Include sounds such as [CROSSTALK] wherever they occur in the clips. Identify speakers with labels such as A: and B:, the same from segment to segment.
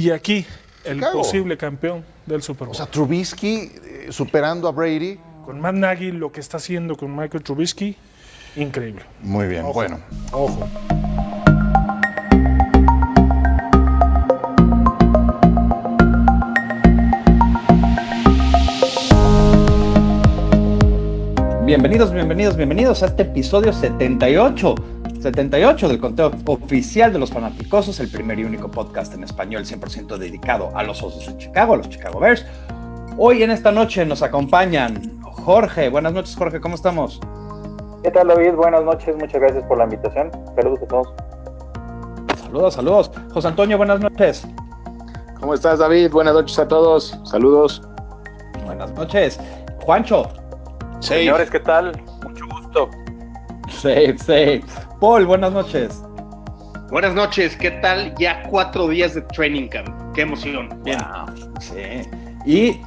A: Y aquí, el posible campeón del Super Bowl.
B: O sea, Trubisky eh, superando a Brady.
A: Con Matt Nagy, lo que está haciendo con Michael Trubisky, increíble.
B: Muy bien, bueno.
A: Ojo.
C: Bienvenidos, bienvenidos, bienvenidos a este episodio 78. 78 del conteo oficial de los fanáticosos, el primer y único podcast en español 100% dedicado a los Osos de Chicago, a los Chicago Bears. Hoy en esta noche nos acompañan Jorge. Buenas noches, Jorge, ¿cómo estamos?
D: ¿Qué tal, David? Buenas noches, muchas gracias por la invitación. Saludos a todos.
C: Saludos, saludos. José Antonio, buenas noches.
E: ¿Cómo estás, David? Buenas noches a todos. Saludos.
C: Buenas noches. Juancho.
D: Señores, ¿qué tal? Mucho gusto.
C: Safe, safe. Paul, buenas noches.
F: Buenas noches, ¿qué tal? Ya cuatro días de training camp. Qué emoción.
C: Bien. sí. Y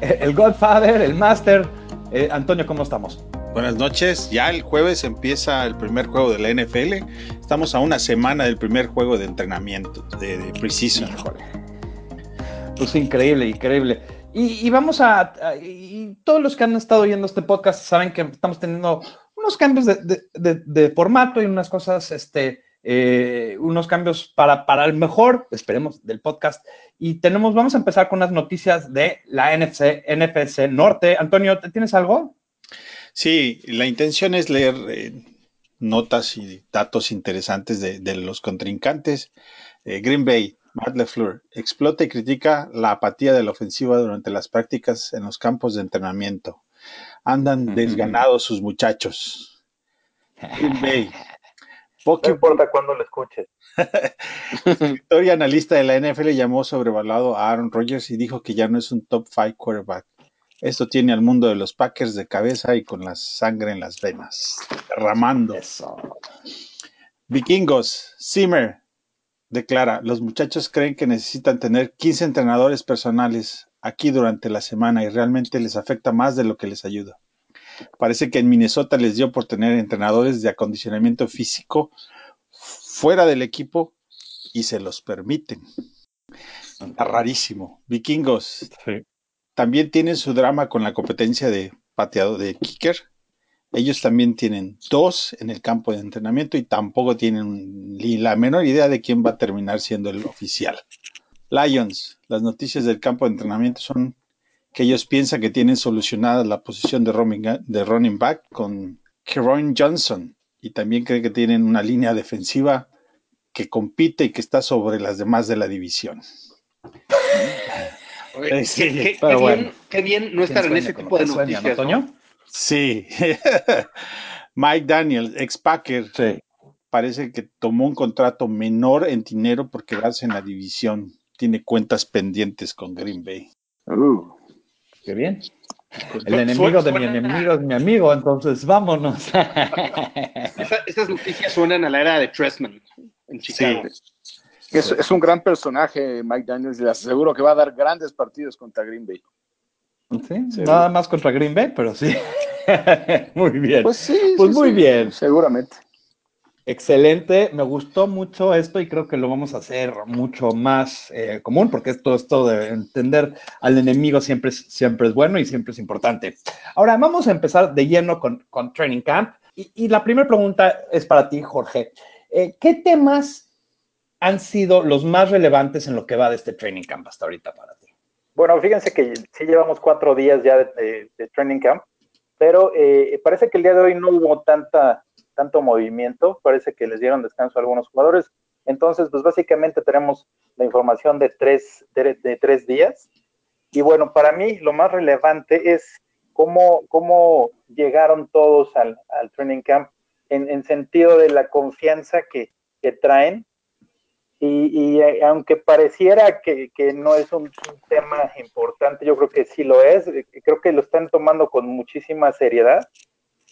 C: el, Godfather, el Master, eh, Antonio, ¿cómo estamos?
G: Buenas noches. Ya el jueves empieza el primer juego de la NFL. Estamos a una semana del primer juego de entrenamiento, de, de Precision.
C: Pues increíble, increíble. Y, vamos a, y todos los que han estado oyendo este podcast saben que estamos teniendo unos cambios de, formato y unas cosas, este, eh, unos cambios para, para el mejor, esperemos, del podcast. Y tenemos, vamos a empezar con unas noticias de la NFC, NFC Norte. Antonio, ¿tienes algo?
G: Sí, la intención es leer eh, notas y datos interesantes de, los contrincantes. Eh, Green Bay, Matt LeFleur, explota y critica la apatía de la ofensiva durante las prácticas en los campos de entrenamiento. Andan desganados sus muchachos. [LAUGHS]
D: no importa cuándo lo escuches. [LAUGHS]
G: Victoria, analista de la NFL, llamó sobrevalado a Aaron Rodgers y dijo que ya no es un top 5 quarterback. Esto tiene al mundo de los Packers de cabeza y con la sangre en las venas, derramando. Vikingos, Zimmer declara, los muchachos creen que necesitan tener 15 entrenadores personales aquí durante la semana y realmente les afecta más de lo que les ayuda. Parece que en Minnesota les dio por tener entrenadores de acondicionamiento físico fuera del equipo y se los permiten. Está rarísimo. Vikingos también tienen su drama con la competencia de pateado de kicker. Ellos también tienen dos en el campo de entrenamiento y tampoco tienen ni la menor idea de quién va a terminar siendo el oficial. Lions, las noticias del campo de entrenamiento son que ellos piensan que tienen solucionada la posición de running, de running back con Keron Johnson y también creen que tienen una línea defensiva que compite y que está sobre las demás de la división.
F: qué, bien, no estar en ese tipo de noticias.
G: Sí. [LAUGHS] Mike Daniels, ex Packer, parece que tomó un contrato menor en dinero por quedarse en la división tiene cuentas pendientes con Green Bay.
C: Uh, qué bien. El enemigo de mi enemigo es mi amigo, entonces vámonos. [LAUGHS]
F: Esas noticias suenan a la era de Tressman en Chicago.
E: Es, un gran personaje, Mike Daniels, y le aseguro que va a dar grandes partidos contra Green Bay.
C: Sí, nada más contra Green Bay, pero sí. [LAUGHS] muy bien.
E: Pues sí,
C: pues muy bien.
E: Seguramente.
C: Excelente, me gustó mucho esto y creo que lo vamos a hacer mucho más eh, común porque esto, esto de entender al enemigo siempre es, siempre es bueno y siempre es importante. Ahora vamos a empezar de lleno con, con Training Camp y, la primera pregunta es para ti, Jorge. Eh, ¿Qué temas han sido los más relevantes en lo que va de este Training Camp hasta ahorita para ti?
D: Bueno, fíjense que sí llevamos cuatro días ya de, Training Camp, pero eh, parece que el día de hoy no hubo tanta tanto movimiento, parece que les dieron descanso a algunos jugadores. Entonces, pues básicamente tenemos la información de tres, de, tres días. Y bueno, para mí lo más relevante es cómo, cómo llegaron todos al, training camp en, sentido de la confianza que, traen. Y, eh, aunque pareciera que, no es un, tema importante, yo creo que sí lo es. Creo que lo están tomando con muchísima seriedad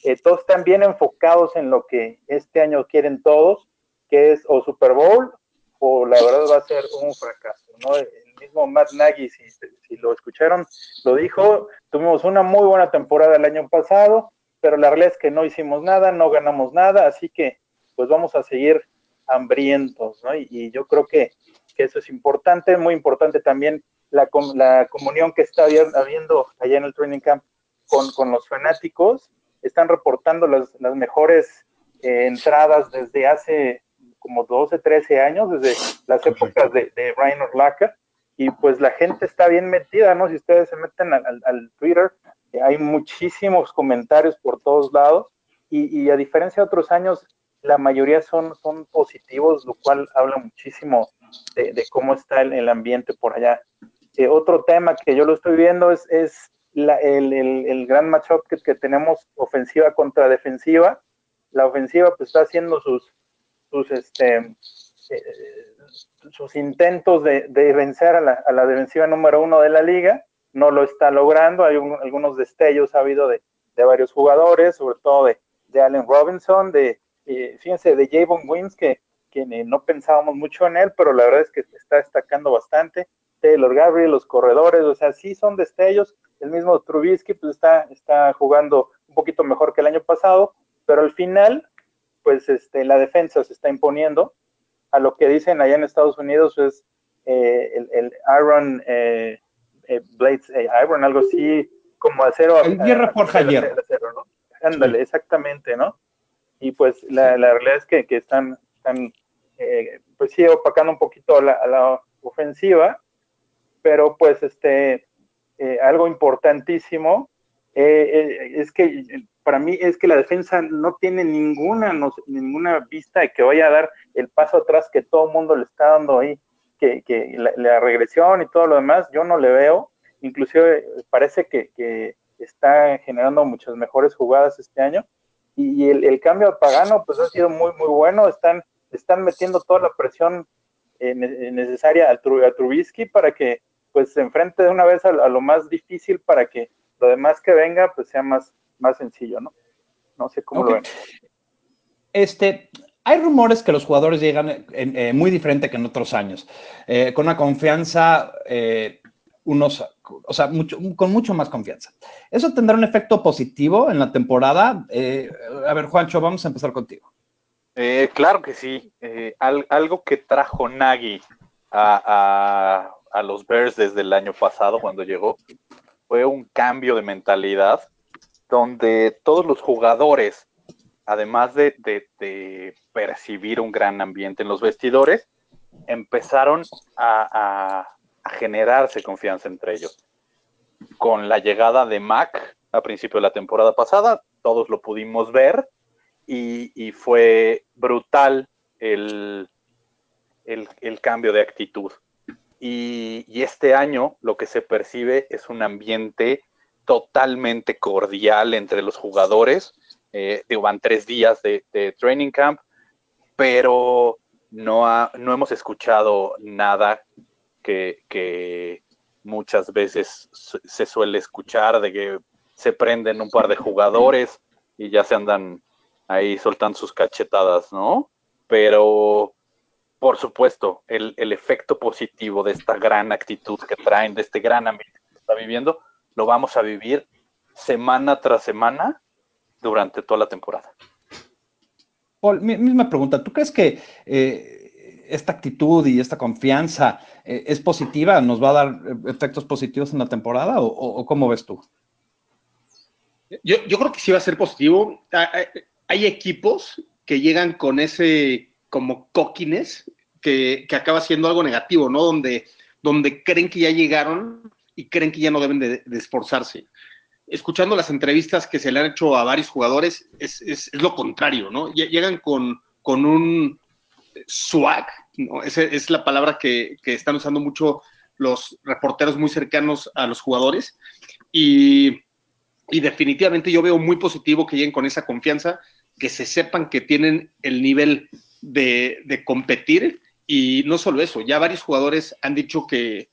D: eh, todos están bien enfocados en lo que este año quieren todos, que es o Super Bowl o la verdad va a ser un fracaso. El mismo Matt Nagy, si, si lo escucharon, lo dijo, tuvimos una muy buena temporada el año pasado, pero la realidad es que no hicimos nada, no ganamos nada, así que pues vamos a seguir hambrientos, ¿no? Y, yo creo que que eso es importante, muy importante también la, la comunión que está habiendo allá en el training camp con, con los fanáticos, están reportando las, las mejores eh, entradas desde hace como 12, 13 años, desde las épocas de, de Ryan Orlaca, y pues la gente está bien metida, ¿no? Si ustedes se meten al, al Twitter, eh, hay muchísimos comentarios por todos lados, y, y, a diferencia de otros años, la mayoría son, son positivos, lo cual habla muchísimo de, de cómo está el, el, ambiente por allá. Eh, otro tema que yo lo estoy viendo es, es la, el, gran matchup que, tenemos ofensiva contra defensiva. La ofensiva pues está haciendo sus, sus, este, eh, sus intentos de, vencer a la, defensiva número uno de la liga. No lo está logrando. Hay un, algunos destellos ha habido de, varios jugadores, sobre todo de, Allen Robinson, de, eh, fíjense, de Javon que, que no pensábamos mucho en él, pero la verdad es que está destacando bastante. Taylor Gabriel, los corredores, o sea, sí son destellos. El mismo Trubisky pues está, está jugando un poquito mejor que el año pasado, pero al final, pues este, la defensa se está imponiendo. A lo que dicen allá en Estados Unidos es eh, el, el, Iron eh, eh, Blades, Iron, algo así como acero.
C: El hierro forja hierro.
D: ¿no? Ándale, sí. exactamente, ¿no? Y pues la, la realidad es que, que están, están pues sí, opacando un poquito la, la ofensiva, pero pues este, eh, algo importantísimo eh, eh, es que para mí es que la defensa no tiene ninguna, no, ninguna vista de que vaya a dar el paso atrás que todo el mundo le está dando ahí, que, que la, la, regresión y todo lo demás, yo no le veo, inclusive parece que, que está generando muchas mejores jugadas este año, y, el, cambio a Pagano pues ha sido muy, muy bueno, están, están metiendo toda la presión eh, necesaria a Trubisky para que pues se enfrente de una vez a, a, lo más difícil para que lo demás que venga pues sea más, más sencillo, ¿no? No sé cómo okay. lo ven.
C: Este, hay rumores que los jugadores llegan en, eh, muy diferente que en otros años, eh, con una confianza, eh, unos, o sea, mucho, con mucho más confianza. ¿Eso tendrá un efecto positivo en la temporada? Eh, a ver, Juancho, vamos a empezar contigo.
H: Eh, claro que sí. Al, algo que trajo Nagy a, a, a los Bears desde el año pasado cuando llegó fue un cambio de mentalidad donde todos los jugadores, además de, de, percibir un gran ambiente en los vestidores, empezaron a, a, a, generarse confianza entre ellos. Con la llegada de Mac a principio de la temporada pasada, todos lo pudimos ver y, y fue brutal el, el, el, cambio de actitud. Y, este año lo que se percibe es un ambiente totalmente cordial entre los jugadores. Eh, van tres días de, training camp, pero no, no hemos escuchado nada que, que, muchas veces se suele escuchar de que se prenden un par de jugadores y ya se andan ahí soltando sus cachetadas, ¿no? Pero, por supuesto, el, el efecto positivo de esta gran actitud que traen, de este gran ambiente que está viviendo, lo vamos a vivir semana tras semana durante toda la temporada.
C: Paul, misma pregunta, ¿tú crees que eh, esta actitud y esta confianza eh, es positiva? ¿Nos va a dar efectos positivos en la temporada o, o, o cómo ves tú?
F: Yo, yo, creo que sí va a ser positivo. Hay equipos que llegan con ese como coquines que, acaba siendo algo negativo, ¿no? Donde, donde creen que ya llegaron y creen que ya no deben de, esforzarse. Escuchando las entrevistas que se le han hecho a varios jugadores, es, es, es lo contrario, ¿no? Llegan con, con un swag, ¿no? Esa es la palabra que, que, están usando mucho los reporteros muy cercanos a los jugadores. Y, y definitivamente yo veo muy positivo que lleguen con esa confianza, que se sepan que tienen el nivel de, competir. Y no solo eso, ya varios jugadores han dicho que,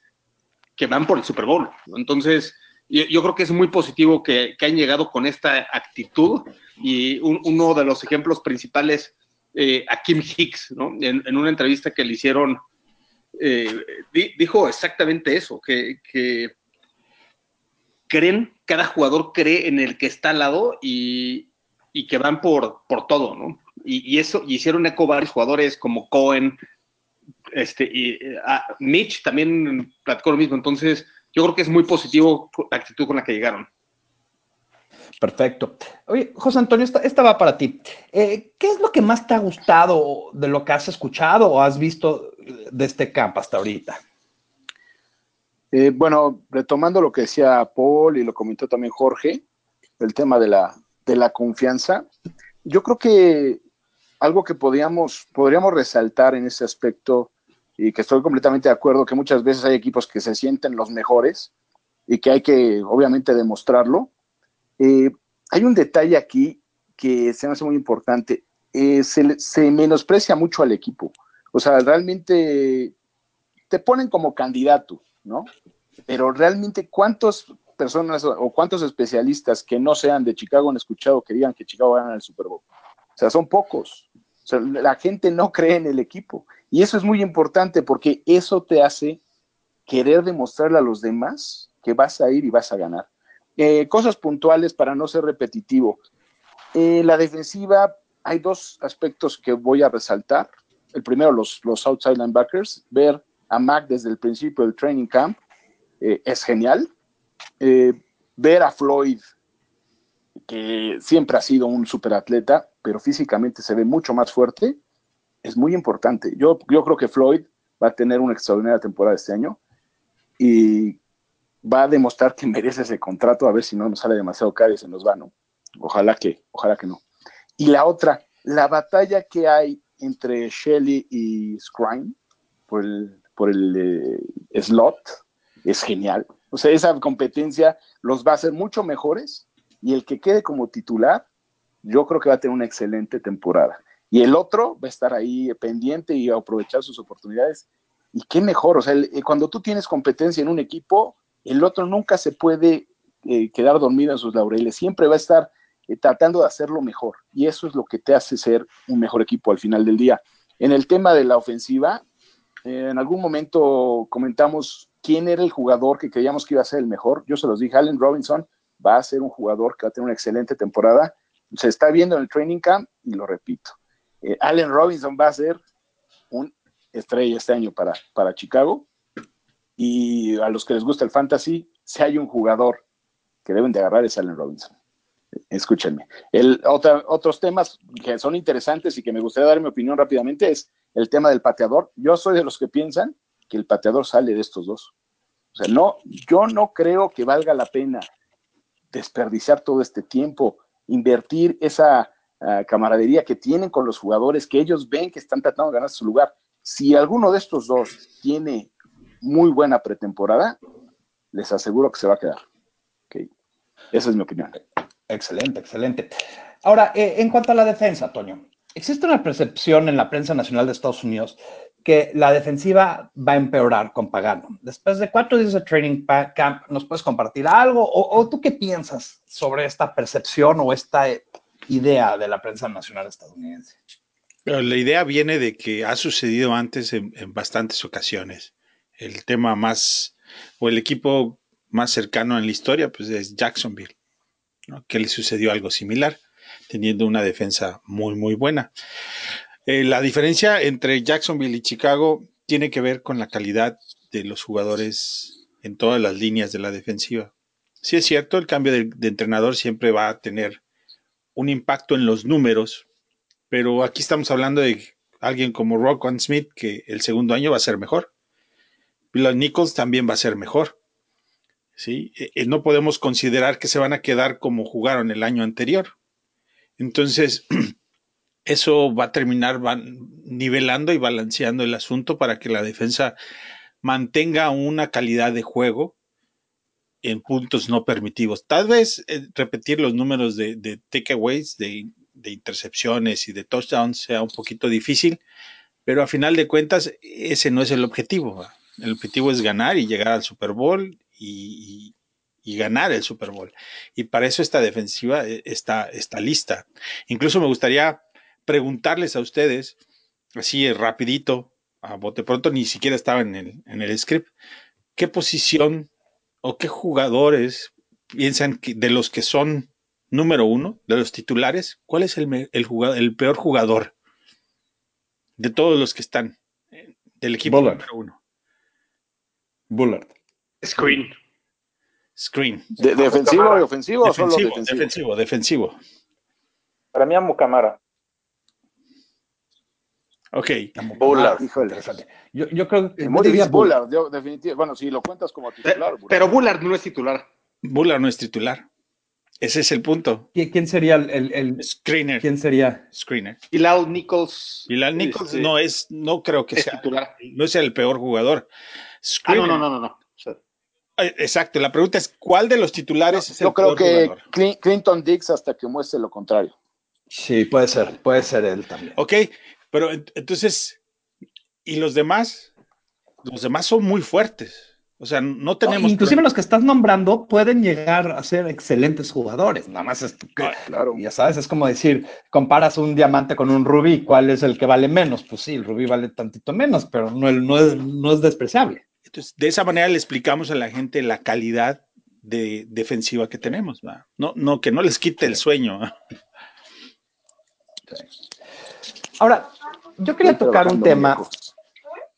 F: que van por el Super Bowl. Entonces, yo, creo que es muy positivo que, que, han llegado con esta actitud y un, uno de los ejemplos principales eh, a Kim Hicks, ¿no? En, una entrevista que le hicieron, eh, di, dijo exactamente eso, que, que, creen, cada jugador cree en el que está al lado y, y que van por, por todo, ¿no? Y, y, eso, y hicieron eco varios jugadores como Cohen, Este, y uh, Mitch también platicó lo mismo. Entonces, yo creo que es muy positivo la actitud con la que llegaron.
C: Perfecto. Oye, José Antonio, esta, esta va para ti. Eh, ¿Qué es lo que más te ha gustado de lo que has escuchado o has visto de este campo hasta ahorita?
E: Eh, bueno, retomando lo que decía Paul y lo comentó también Jorge, el tema de la, de la confianza, yo creo que algo que podríamos, podríamos resaltar en ese aspecto, y que estoy completamente de acuerdo, que muchas veces hay equipos que se sienten los mejores y que hay que obviamente demostrarlo. Eh, hay un detalle aquí que se me hace muy importante. Eh, se, se menosprecia mucho al equipo. O sea, realmente te ponen como candidato, ¿no? Pero realmente, ¿cuántas personas o cuántos especialistas que no sean de Chicago han escuchado que digan que Chicago gana el Super Bowl? O sea, son pocos. La gente no cree en el equipo. Y eso es muy importante porque eso te hace querer demostrarle a los demás que vas a ir y vas a ganar. Eh, cosas puntuales para no ser repetitivo. Eh, la defensiva, hay dos aspectos que voy a resaltar. El primero, los, los outside linebackers. Ver a Mac desde el principio del training camp eh, es genial. Eh, ver a Floyd, que siempre ha sido un superatleta, pero físicamente se ve mucho más fuerte, es muy importante. Yo, yo creo que Floyd va a tener una extraordinaria temporada este año y va a demostrar que [LAUGHS] merece ese contrato, a ver si no nos sale demasiado caro y se nos va, ¿no? Ojalá que, ojalá que no. Y la otra, la batalla que hay entre Shelly y Scrime por el, por el eh, slot es genial. O sea, esa competencia los va a hacer mucho mejores y el que quede como titular, yo creo que va a tener una excelente temporada. Y el otro va a estar ahí pendiente y a aprovechar sus oportunidades. Y qué mejor, o sea, el, cuando tú tienes competencia en un equipo, el otro nunca se puede eh, quedar dormido en sus laureles, siempre va a estar eh, tratando de hacerlo mejor. Y eso es lo que te hace ser un mejor equipo al final del día. En el tema de la ofensiva, eh, en algún momento comentamos quién era el jugador que creíamos que iba a ser el mejor. Yo se los dije, Allen Robinson va a ser un jugador que va a tener una excelente temporada. Se está viendo en el training camp y lo repito. Eh, Allen Robinson va a ser un estrella este año para, para Chicago. Y a los que les gusta el fantasy, si hay un jugador que deben de agarrar es Allen Robinson. Escúchenme. El, otra, otros temas que son interesantes y que me gustaría dar mi opinión rápidamente es el tema del pateador. Yo soy de los que piensan que el pateador sale de estos dos. O sea, no, yo no creo que valga la pena desperdiciar todo este tiempo, invertir esa uh, camaradería que tienen con los jugadores, que ellos ven que están tratando de ganar su lugar. Si alguno de estos dos tiene muy buena pretemporada, les aseguro que se va a quedar. Okay. Esa es mi opinión.
C: Excelente, excelente. Ahora, eh, en cuanto a la defensa, Toño, existe una percepción en la prensa nacional de Estados Unidos que la defensiva va a empeorar con Pagano. Después de cuatro días de training camp, ¿nos puedes compartir algo? ¿O, tú qué piensas sobre esta percepción o esta idea de la prensa nacional estadounidense?
G: La idea viene de que ha sucedido antes en, bastantes ocasiones. El tema más, o el equipo más cercano en la historia, pues es Jacksonville, que le sucedió algo similar, teniendo una defensa muy, muy buena. Eh, la diferencia entre Jacksonville y Chicago tiene que ver con la calidad de los jugadores en todas las líneas de la defensiva. Sí es cierto, el cambio de, entrenador siempre va a tener un impacto en los números, pero aquí estamos hablando de alguien como Rockwan Smith, que el segundo año va a ser mejor. Bill Nichols también va a ser mejor. ¿sí? Eh, no podemos considerar que se van a quedar como jugaron el año anterior. Entonces, [CLEARS THROAT] eso va a terminar nivelando y balanceando el asunto para que la defensa mantenga una calidad de juego en puntos no permitidos. Tal vez eh, repetir los números de, takeaways, de, intercepciones y de touchdowns sea un poquito difícil, pero a final de cuentas ese no es el objetivo. El objetivo es ganar y llegar al Super Bowl y ganar el Super Bowl. Y para eso esta defensiva eh, está, está lista. Incluso me gustaría preguntarles a ustedes, así rapidito, a bote pronto, ni siquiera estaba en el, en el script, qué posición o qué jugadores piensan que de los que son número uno, de los titulares, cuál es el, el, jugador, el peor jugador de todos los que están. del equipo
C: Bullard.
G: número uno.
C: Bullard.
F: Screen.
G: Screen.
E: ¿De, ¿Defensivo y ofensivo o solo
G: Defensivo,
E: defensivo?
G: defensivo, defensivo.
D: Para mí, a Mucamara.
G: Ok.
H: Bullard.
E: Ah, híjole.
C: Interesante. Yo, yo creo que
E: difícil, Bullard, yo, definitivamente. Bueno, si lo cuentas como titular. Bullard.
F: Pero Bullard no es titular.
G: Bullard no es titular. Ese es el punto.
C: ¿Qui- ¿Quién sería el, el- el-
G: Screener.
C: quién sería?
G: Screener.
F: Y Lau Nichols.
G: Y la Nichols
F: este,
G: no es, no creo que
F: es
G: sea,
F: titular.
G: no sea el peor jugador.
F: Ah,
G: Screener.
F: no, no, no, no. no.
G: Eh, Exacto. La pregunta es ¿cuál de los titulares es el
E: Yo creo
G: peor
E: que
G: jugador?
E: Clinton Dix hasta que muestre lo contrario.
C: Sí, puede ser, puede ser él también.
G: Ok, pero ent- entonces, ¿y los demás? Los demás son muy fuertes. O sea, no tenemos.
C: inclusive los que estás nombrando pueden llegar a ser excelentes jugadores. Nada más es que,
E: Claro.
C: ya sabes, es como decir, comparas un diamante con un rubí, ¿cuál es el que vale menos? Pues sí, el rubí vale tantito menos, pero no, no, es, no es despreciable.
G: Entonces, de esa manera le explicamos a la gente la calidad de defensiva que tenemos. No, no, que no les quite el sueño.
C: Ahora, yo quería tocar un tema.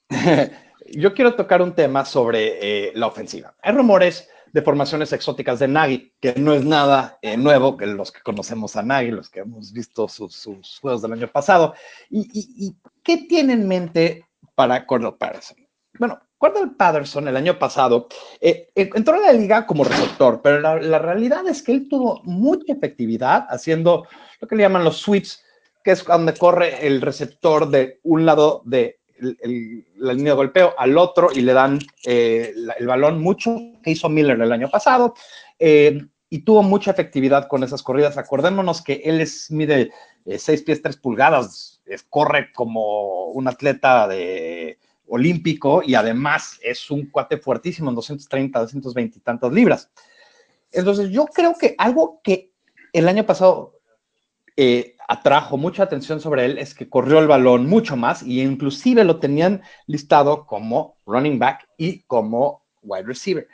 C: [LAUGHS] yo quiero tocar un tema sobre eh, la ofensiva. Hay rumores de formaciones exóticas de Nagy, que no es nada eh, nuevo, que los que conocemos a Nagy, los que hemos visto sus, sus juegos del año pasado. ¿Y, y, y qué tiene en mente para Cordell Patterson? Bueno, Cordell Patterson el año pasado eh, entró a la liga como receptor, pero la, la realidad es que él tuvo mucha efectividad haciendo lo que le llaman los sweeps, que es donde corre el receptor de un lado de el- el- la línea de golpeo al otro y le dan eh, el balón mucho que hizo Miller el año pasado eh, y tuvo mucha efectividad con esas corridas. Acordémonos que él es, mide 6 pies 3 pulgadas, es- corre como un atleta de olímpico y además es un cuate fuertísimo en 230, 220 y tantas libras. Entonces yo creo que algo que el año pasado eh, atrajo mucha atención sobre él es que corrió el balón mucho más y inclusive lo tenían listado como running back y como wide receiver.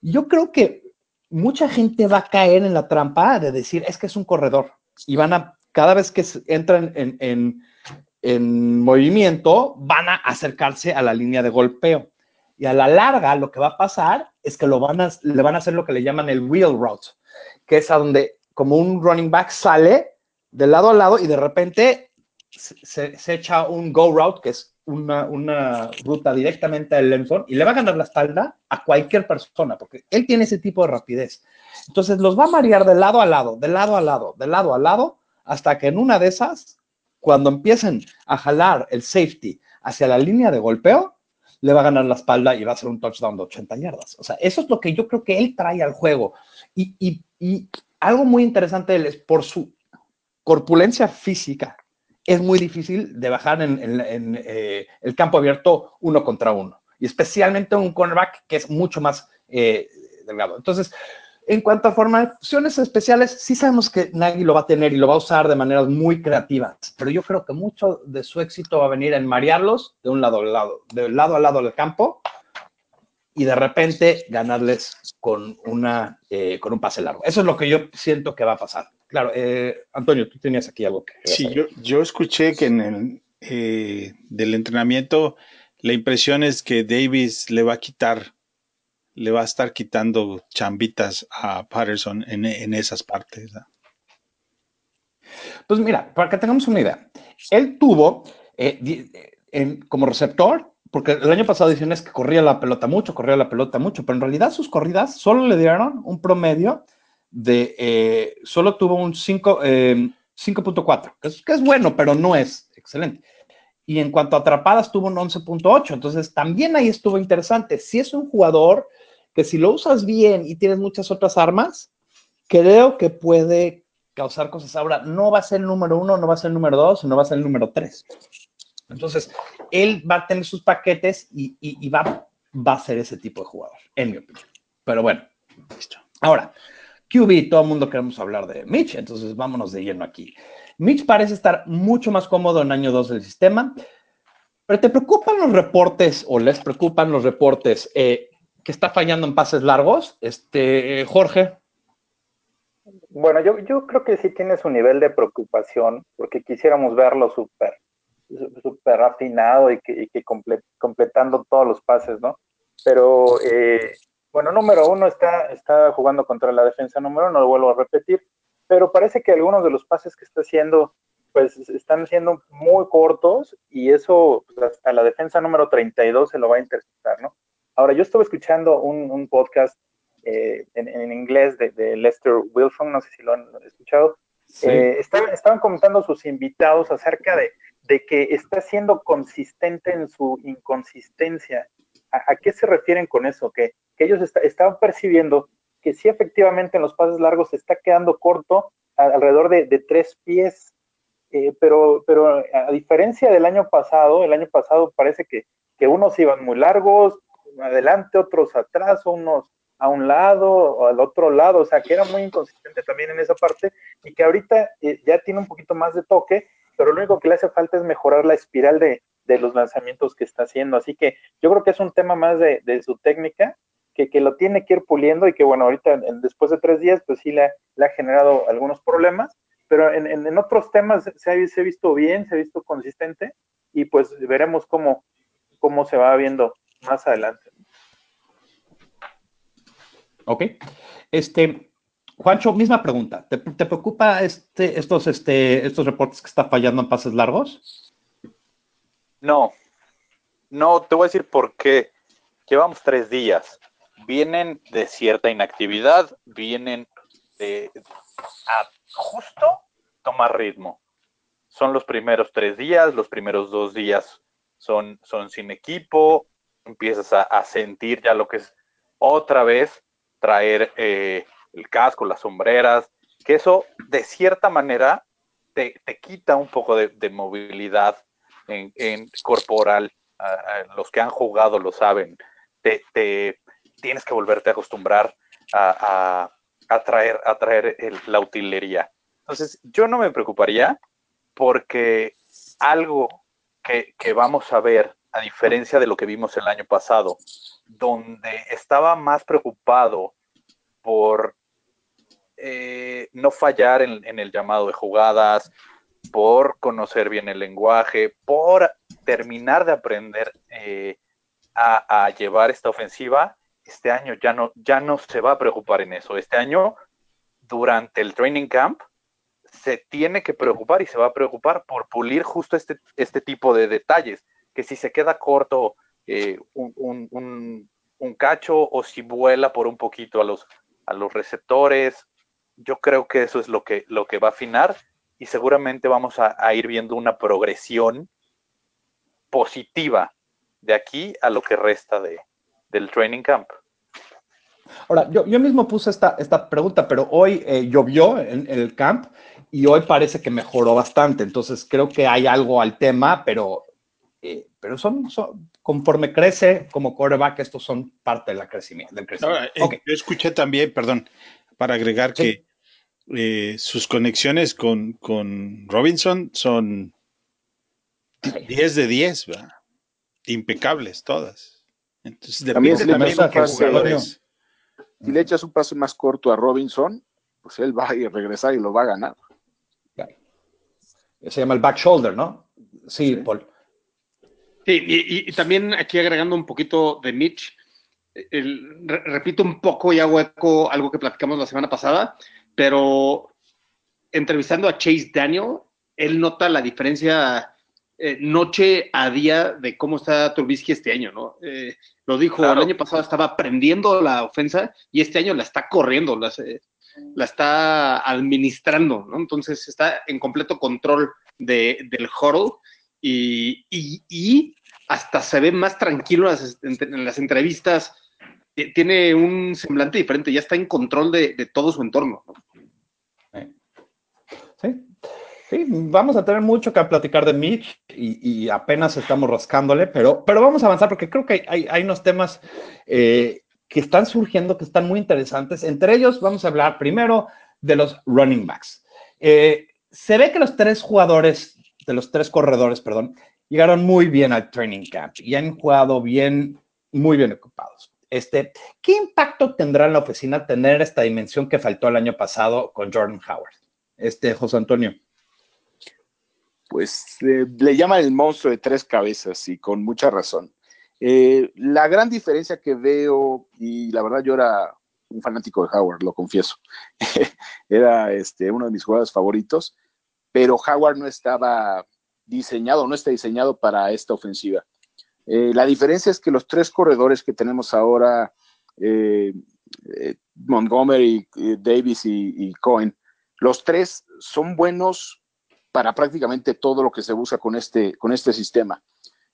C: Yo creo que mucha gente va a caer en la trampa de decir es que es un corredor y van a, cada vez que entran en, en, en movimiento, van a acercarse a la línea de golpeo. Y a la larga lo que va a pasar es que lo van a, le van a hacer lo que le llaman el wheel route, que es a donde como un running back sale de lado a lado y de repente se, echa un go route, que es una, una ruta directamente al Lenson, y le va a ganar la espalda a cualquier persona, porque él tiene ese tipo de rapidez. Entonces los va a marear de lado a lado, de lado a lado, de lado a lado, hasta que en una de esas, cuando empiecen a jalar el safety hacia la línea de golpeo, le va a ganar la espalda y va a ser un touchdown de 80 yardas. O sea, eso es lo que yo creo que él trae al juego. Y, y- y algo muy interesante es por su corpulencia física, es muy difícil de bajar en, eh, el campo abierto uno contra uno. Y especialmente un cornerback que es mucho más eh, delgado. Entonces, en cuanto a formaciones especiales, sí sabemos que Nagy lo va a tener y lo va a usar de maneras muy creativas, pero yo creo que mucho de su éxito va a venir en marearlos de un lado al lado, de lado a lado del campo y de repente ganarles con, una, eh, con un pase largo. Eso es lo que yo siento que va a pasar. Claro, eh, Antonio, tú tenías aquí algo que...
G: Sí, yo, yo escuché que en el eh, del entrenamiento la impresión es que Davis le va a quitar, le va a estar quitando chambitas a Patterson en, en esas partes. ¿no?
C: Pues mira, para que tengamos una idea, él tuvo eh, eh, en- como receptor, porque el año pasado decían es que corría la pelota mucho, corría la pelota mucho, pero en realidad sus corridas solo le dieron un promedio de, eh, solo tuvo un 5, eh, 5.4, que es, bueno, pero no es excelente. Y en cuanto a atrapadas, tuvo un 11.8, entonces también ahí estuvo interesante. Si es un jugador que si lo usas bien y tienes muchas otras armas, creo que puede causar cosas. Ahora, no va a ser el número uno, no va a ser el número dos, no va a ser el número tres. Entonces, él va a tener sus paquetes y va, va a ser ese tipo de jugador, en mi opinión. Pero bueno, listo. Ahora, QB, todo el mundo queremos hablar de Mitch, entonces vámonos de lleno aquí. Mitch parece estar mucho más cómodo en año 2 del sistema, pero ¿te preocupan los reportes o les preocupan los reportes eh, que está fallando en pases largos? Este, Jorge.
D: Bueno, yo, creo que sí tiene su nivel de preocupación, porque quisiéramos verlo súper súper afinado y que, completando todos los pases, ¿no? Pero, eh, bueno, número uno está, está jugando contra la defensa número uno, lo vuelvo a repetir, pero parece que algunos de los pases que está haciendo, pues están siendo muy cortos y eso pues, hasta la defensa número 32 se lo va a interceptar, ¿no? Ahora, yo estuve escuchando un, podcast eh, en, inglés de, Lester Wilson, no sé si lo han escuchado. Eh, estaban, comentando sus invitados acerca de, que está siendo consistente en su inconsistencia. ¿A, qué se refieren con eso? Que, ellos estaban percibiendo que sí efectivamente en los pases largos se está quedando corto alrededor de, tres pies, eh, pero, pero a diferencia del año pasado, el año pasado parece que, que unos iban muy largos, adelante, otros atrás, unos a un lado o al otro lado, o sea, que era muy inconsistente también en esa parte y que ahorita eh, ya tiene un poquito más de toque, pero lo único que le hace falta es mejorar la espiral de, los lanzamientos que está haciendo. Así que yo creo que es un tema más de, su técnica, que, que, lo tiene que ir puliendo y que, bueno, ahorita después de tres días, pues sí le, ha generado algunos problemas, pero en, en, otros temas se ha, se ha, visto bien, se ha visto consistente y pues veremos cómo, cómo se va viendo más adelante.
C: Ok. Este, Juancho, misma pregunta. ¿Te, preocupa este, estos, este, estos reportes que está fallando en pases largos?
H: No. No, te voy a decir por qué. Llevamos tres días. Vienen de cierta inactividad, vienen de a justo tomar ritmo. Son los primeros tres días, los primeros dos días son, son sin equipo, empiezas a, sentir ya lo que es otra vez traer eh, el casco, las sombreras, que eso de cierta manera te, quita un poco de, movilidad en, corporal. los que han jugado lo saben. Te, tienes que volverte a acostumbrar a, traer, a traer la utilería. Entonces, yo no me preocuparía porque algo que, que, vamos a ver a diferencia de lo que vimos el año pasado, donde estaba más preocupado por eh, no fallar en, el llamado de jugadas, por conocer bien el lenguaje, por terminar de aprender eh, a, llevar esta ofensiva, este año ya no, ya no se va a preocupar en eso. Este año, durante el training camp, se tiene que preocupar y se va a preocupar por pulir justo este, este tipo de detalles que si se queda corto eh, un, cacho o si vuela por un poquito a los, a los receptores, yo creo que eso es lo que, lo que va a afinar y seguramente vamos a, ir viendo una progresión positiva de aquí a lo que resta de, del training camp.
C: Ahora, yo, mismo puse esta, esta pregunta, pero hoy eh, llovió en, el camp y hoy parece que mejoró bastante. Entonces creo que hay algo al tema, pero eh, pero son, conforme crece como quarterback, estos son parte del crecimiento. Del crecimiento.
G: Eh, yo escuché también, perdón, para agregar que eh, sus conexiones con, con, Robinson son 10 de 10, impecables todas. Entonces,
E: también, si, le si le echas un pase más corto a Robinson, pues él va a ir, regresar y lo va a ganar.
C: Se llama el back shoulder, ¿no? Sí, sí. Paul.
F: Sí, y, también aquí agregando un poquito de Mitch, repito un poco y hago eco algo que platicamos la semana pasada, pero entrevistando a Chase Daniel, él nota la diferencia eh, noche a día de cómo está Trubisky este año, ¿no? Eh, lo dijo, el año pasado estaba aprendiendo la ofensa y este año la está corriendo, la, la está administrando, ¿no? Entonces está en completo control de, del huddle y, hasta se ve más tranquilo en las, entrevistas, tiene un semblante diferente, ya está en control de, todo su entorno.
C: Sí. Sí, vamos a tener mucho que platicar de Mitch y, apenas estamos rascándole, pero, pero vamos a avanzar porque creo que hay, unos temas eh, que están surgiendo que están muy interesantes. Entre ellos vamos a hablar primero de los running backs. Eh, se ve que los tres jugadores de los tres corredores, perdón, llegaron muy bien al training camp y han jugado bien, muy bien ocupados. Este, ¿Qué impacto tendrá en la oficina tener esta dimensión que faltó el año pasado con Jordan Howard? Este, José Antonio.
E: Pues eh, le llaman el monstruo de tres cabezas y con mucha razón. Eh, la gran diferencia que veo, y la verdad yo era un fanático de Howard, lo confieso, [LAUGHS] era este, uno de mis jugadores favoritos, pero Howard no estaba diseñado, no está diseñado para esta ofensiva. Eh, la diferencia es que los tres corredores que tenemos ahora, Montgomery, Davis y, y Cohen, los tres son buenos para prácticamente todo lo que se busca con este, con este sistema.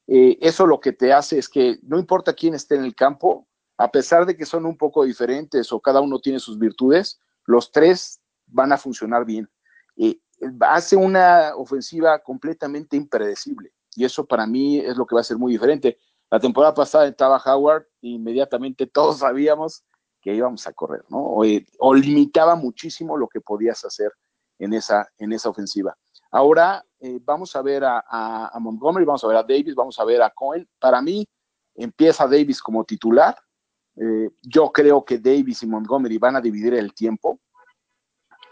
E: Eh, eso lo que te hace es que no importa quién esté en el campo, a pesar de que son un poco diferentes o cada uno tiene sus virtudes, los tres van a funcionar bien. Eh, hace una ofensiva completamente impredecible y eso para mí es lo que va a ser muy diferente. La temporada pasada estaba Howard e inmediatamente todos sabíamos que íbamos a correr, ¿no? O, eh, o, limitaba muchísimo lo que podías hacer en esa, en esa ofensiva. Ahora eh, vamos a ver a, a, Montgomery, vamos a ver a Davis, vamos a ver a Cohen. Para mí empieza Davis como titular. Eh, yo creo que Davis y Montgomery van a dividir el tiempo.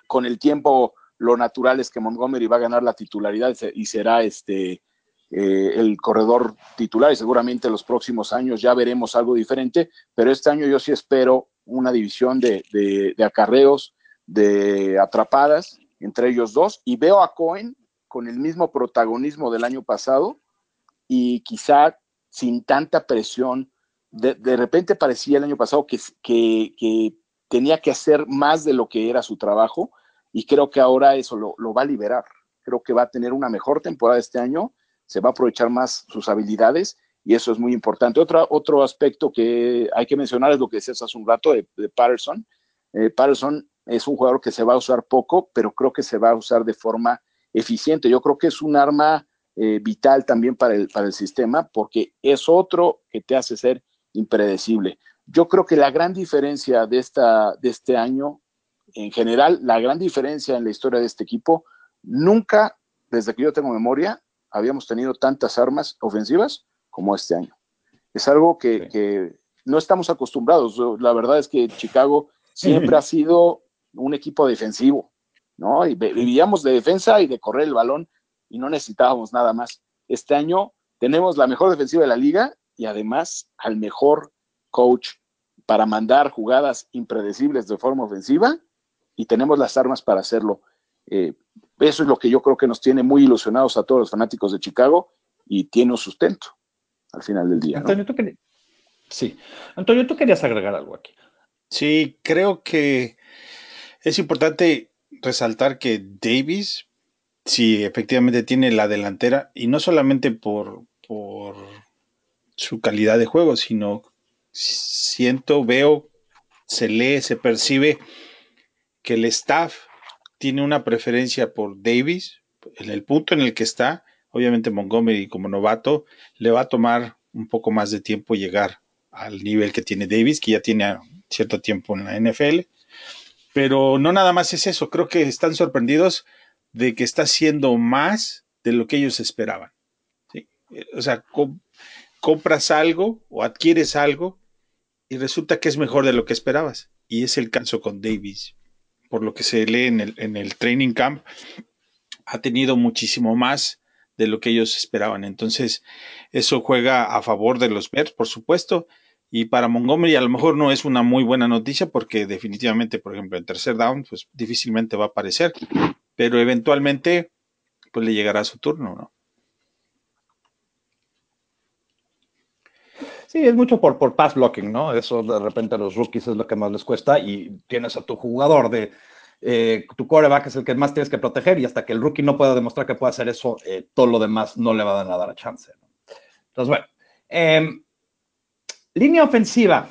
E: Con el tiempo, lo natural es que Montgomery va a ganar la titularidad y será este, eh, el corredor titular y seguramente los próximos años ya veremos algo diferente, pero este año yo sí espero una división de, de, acarreos, de atrapadas entre ellos dos, y veo a Cohen con el mismo protagonismo del año pasado y quizá sin tanta presión. De, de repente parecía el año pasado que, que, tenía que hacer más de lo que era su trabajo y creo que ahora eso lo, lo va a liberar. Creo que va a tener una mejor temporada este año, se va a aprovechar más sus habilidades y eso es muy importante. Otro, otro aspecto que hay que mencionar es lo que decías hace un rato de, de Patterson. Eh, Patterson es un jugador que se va a usar poco, pero creo que se va a usar de forma eficiente. Yo creo que es un arma eh, vital también para el, para el sistema porque es otro que te hace ser impredecible. Yo creo que la gran diferencia de, esta, de este año, en general, la gran diferencia en la historia de este equipo, nunca, desde que yo tengo memoria, habíamos tenido tantas armas ofensivas como este año. Es algo que, que no estamos acostumbrados. La verdad es que Chicago siempre [LAUGHS] ha sido un equipo defensivo, ¿no? Y vivíamos de defensa y de correr el balón y no necesitábamos nada más. Este año tenemos la mejor defensiva de la liga y además al mejor coach para mandar jugadas impredecibles de forma ofensiva y tenemos las armas para hacerlo. Eh, eso es lo que yo creo que nos tiene muy ilusionados a todos los fanáticos de Chicago y tiene un sustento al final del día.
C: Antonio,
E: ¿no?
C: ¿tú querías... Sí. Antonio, tú querías agregar algo aquí.
G: Sí, creo que es importante resaltar que Davis, sí, efectivamente tiene la delantera, y no solamente por, por su calidad de juego, sino siento, veo, se lee, se percibe que el staff tiene una preferencia por Davis, en el punto en el que está, obviamente Montgomery como novato le va a tomar un poco más de tiempo llegar al nivel que tiene Davis, que ya tiene cierto tiempo en la NFL. Pero no nada más es eso, creo que están sorprendidos de que está haciendo más de lo que ellos esperaban. ¿sí? O sea, comp compras algo o adquieres algo y resulta que es mejor de lo que esperabas. Y es el caso con Davis. Por lo que se lee en el, en el training camp, ha tenido muchísimo más de lo que ellos esperaban. Entonces, eso juega a favor de los Bears, por supuesto, y para Montgomery a lo mejor no es una muy buena noticia porque definitivamente, por ejemplo, en tercer down, pues difícilmente va a aparecer, pero eventualmente, pues le llegará su turno, ¿no?
C: Sí, es mucho por, por pass blocking, ¿no? Eso de repente a los rookies es lo que más les cuesta y tienes a tu jugador de, eh, tu coreback es el que más tienes que proteger y hasta que el rookie no pueda demostrar que puede hacer eso, eh, todo lo demás no le va a dar a chance. Entonces, bueno, eh, línea ofensiva.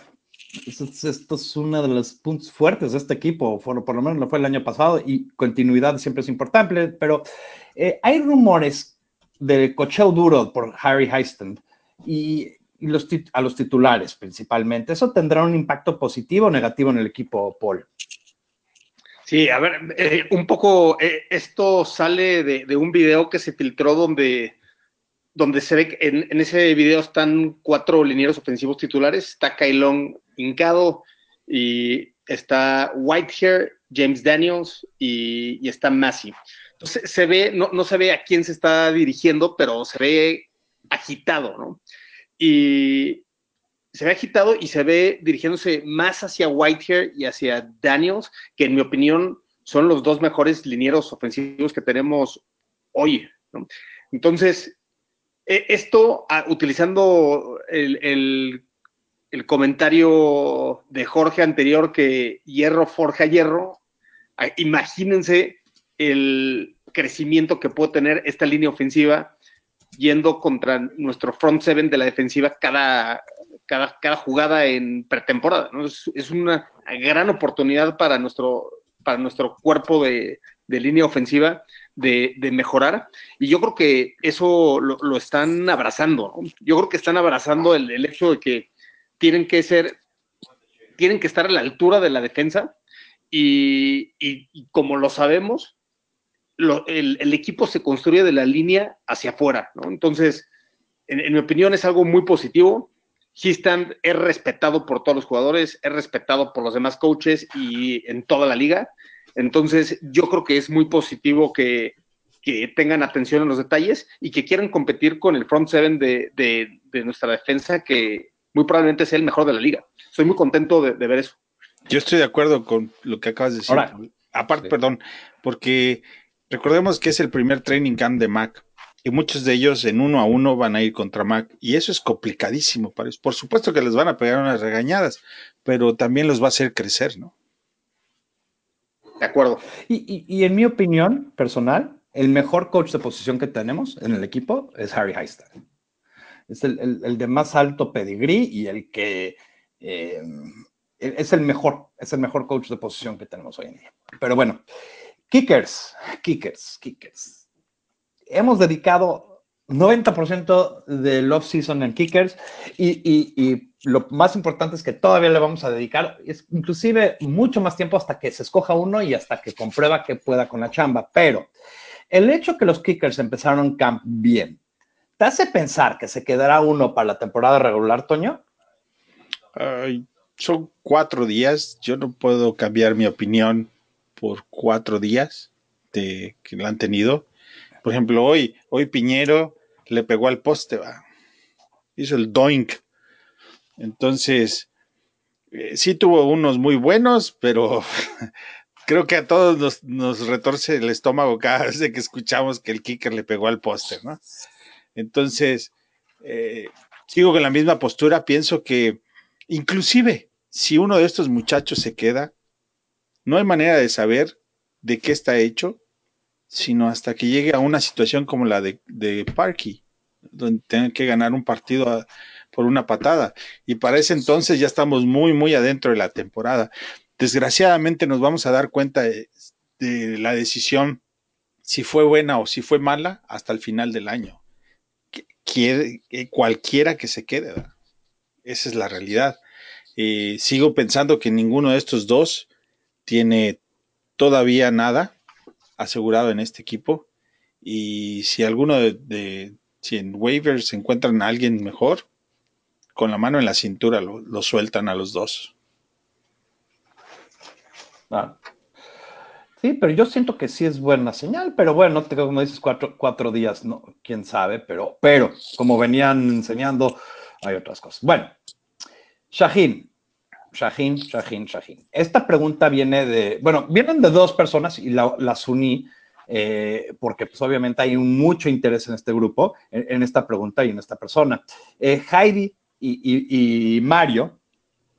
C: Esto, es uno de los puntos fuertes de este equipo, por, lo menos lo fue el año pasado y continuidad siempre es importante, pero eh, hay rumores de cocheo duro por Harry Heiston y, a los titulares principalmente. ¿Eso tendrá un impacto positivo o negativo en el equipo, Paul?
F: Sí, a ver, eh, un poco, eh, esto sale de, un video que se filtró donde, donde se ve que en, ese video están cuatro linieros ofensivos titulares, está Kailon hincado y está Whitehair, James Daniels y, y está Massey. Entonces se ve, no, no, se ve a quién se está dirigiendo, pero se ve agitado, ¿no? Y se ve agitado y se ve dirigiéndose más hacia Whitehair y hacia Daniels, que en mi opinión son los dos mejores linieros ofensivos que tenemos hoy. ¿no? Entonces, esto, utilizando el, el, comentario de Jorge anterior, que hierro forja hierro, imagínense el crecimiento que puede tener esta línea ofensiva yendo contra nuestro front seven de la defensiva cada, cada, cada jugada en pretemporada. ¿no? Es, es, una gran oportunidad para nuestro, para nuestro cuerpo de, de línea ofensiva de, mejorar. Y yo creo que eso lo, lo están abrazando. Yo creo que están abrazando el, el, hecho de que tienen que ser, tienen que estar a la altura de la defensa. Y, y, como lo sabemos, lo, el, el, equipo se construye de la línea hacia afuera. Entonces, en, en mi opinión, es algo muy positivo. Histand es respetado por todos los jugadores, es respetado por los demás coaches y en toda la liga. Entonces, yo creo que es muy positivo que, que tengan atención en los detalles y que quieran competir con el front seven de, de, de, nuestra defensa, que muy probablemente sea el mejor de la liga. Estoy muy contento de, ver eso.
G: Yo estoy de acuerdo con lo que acabas de decir. Ahora, Aparte, sí. perdón, porque recordemos que es el primer training camp de Mac y muchos de ellos en uno a uno van a ir contra Mac y eso es complicadísimo para ellos. Por supuesto que les van a pegar unas regañadas, pero también los va a hacer crecer, ¿no?
F: De acuerdo.
C: Y, en mi opinión personal, el mejor coach de posición que tenemos en el equipo es Harry Heistad. Es el, de más alto pedigrí y el que eh, es el mejor, es el mejor coach de posición que tenemos hoy en día. Pero bueno, kickers, kickers, kickers. Hemos dedicado 90% del off-season en kickers y, y, y, lo más importante es que todavía le vamos a dedicar, es inclusive mucho más tiempo hasta que se escoja uno y hasta que comprueba que pueda con la chamba. Pero el hecho que los kickers empezaron camp bien, ¿te hace pensar que se quedará uno para la temporada regular, Toño?
G: Son cuatro días, yo no puedo cambiar mi opinión por cuatro días de que lo han tenido. Por ejemplo, hoy, hoy Piñero le pegó al poste, va. hizo el doink. Entonces, eh, sí tuvo unos muy buenos, pero [LAUGHS] creo que a todos nos, nos, retorce el estómago cada vez que escuchamos que el kicker le pegó al poste, ¿no? Entonces, eh, sigo con la misma postura, pienso que inclusive si uno de estos muchachos se queda, no hay manera de saber de qué está hecho, sino hasta que llegue a una situación como la de, de Parky, donde tengan que ganar un partido por una patada. Y para ese entonces ya estamos muy, muy adentro de la temporada. Desgraciadamente nos vamos a dar cuenta de, de la decisión, si fue buena o si fue mala, hasta el final del año. Quiere, cualquiera que se quede. Esa es la realidad. Eh, sigo pensando que ninguno de estos dos tiene todavía nada asegurado en este equipo. Y si alguno de, de si en waivers encuentran a alguien mejor, con la mano en la cintura lo, lo sueltan a los dos.
C: Ah. Sí, pero yo siento que sí es buena señal, pero bueno, como dices, cuatro, cuatro días, no, quién sabe, pero, pero como venían enseñando, hay otras cosas. Bueno, Shaheen, Shaheen, Shaheen, Shaheen. Esta pregunta viene de, bueno, vienen de dos personas y la, las uní eh, porque pues obviamente hay mucho interés en este grupo, en, en esta pregunta y en esta persona. Eh, Heidi y, y, y, Mario,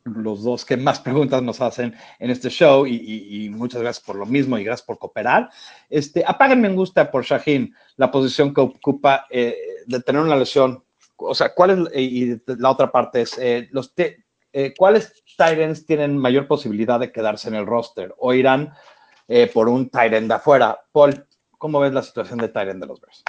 C: los dos que más [LAUGHS] preguntas nos hacen en este show, y, y muchas gracias por lo mismo y gracias por cooperar. Este, apáguenme en gusta por Shaheen, la posición que ocupa eh, de tener una lesión. O sea, ¿cuál es? Y la otra parte es, eh, los eh, ¿cuáles Tyrants tienen mayor posibilidad de quedarse en el roster? ¿O irán eh, por un Tyrant de afuera? Paul, ¿cómo ves la situación de Tyrant de los Bears?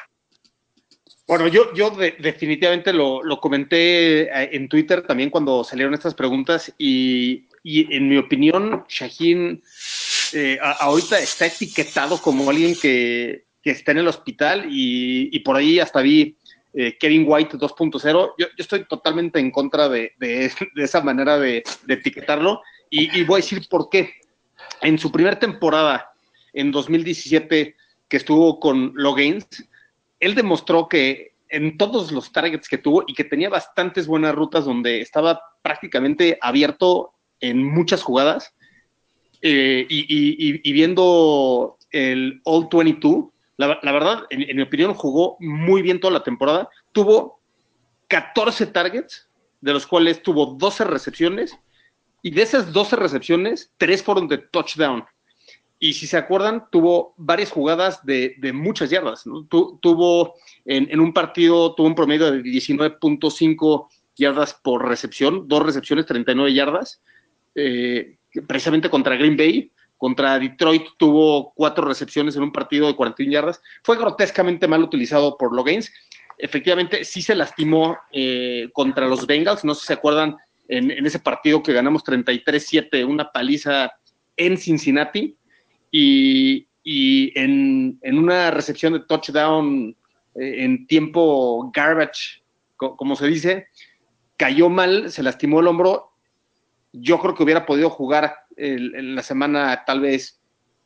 F: Bueno, yo, yo de, definitivamente lo, lo, comenté eh, en Twitter también cuando salieron estas preguntas y, y en mi opinión, Shaheen ahorita está etiquetado como alguien que, que, está en el hospital y, y por ahí hasta vi eh, Kevin White 2.0. Yo, yo, estoy totalmente en contra de, esa manera de, etiquetarlo Y, voy a decir por qué. En su primera temporada, en 2017, que estuvo con Logains, él demostró que en todos los targets que tuvo y que tenía bastantes buenas rutas donde estaba prácticamente abierto en muchas jugadas. eh, y viendo el All 22, la, verdad, en, mi opinión, jugó muy bien toda la temporada. Tuvo 14 targets, de los cuales tuvo 12 recepciones, y de esas 12 recepciones, 3 fueron de touchdown. Y si se acuerdan, tuvo varias jugadas de, muchas yardas. tuvo en, en un partido, tuvo un promedio de 19.5 yardas por recepción, dos recepciones, 39 yardas. Eh, precisamente contra Green Bay, contra Detroit tuvo cuatro recepciones en un partido de 41 yardas. Fue grotescamente mal utilizado por Logains. Efectivamente, sí se lastimó eh, contra los Bengals. No sé si se acuerdan en, ese partido que ganamos 33-7, una paliza en Cincinnati. Y, y en, en una recepción de touchdown eh, en tiempo garbage, co- como se dice, cayó mal, se lastimó el hombro. Yo creo que hubiera podido jugar en la semana tal vez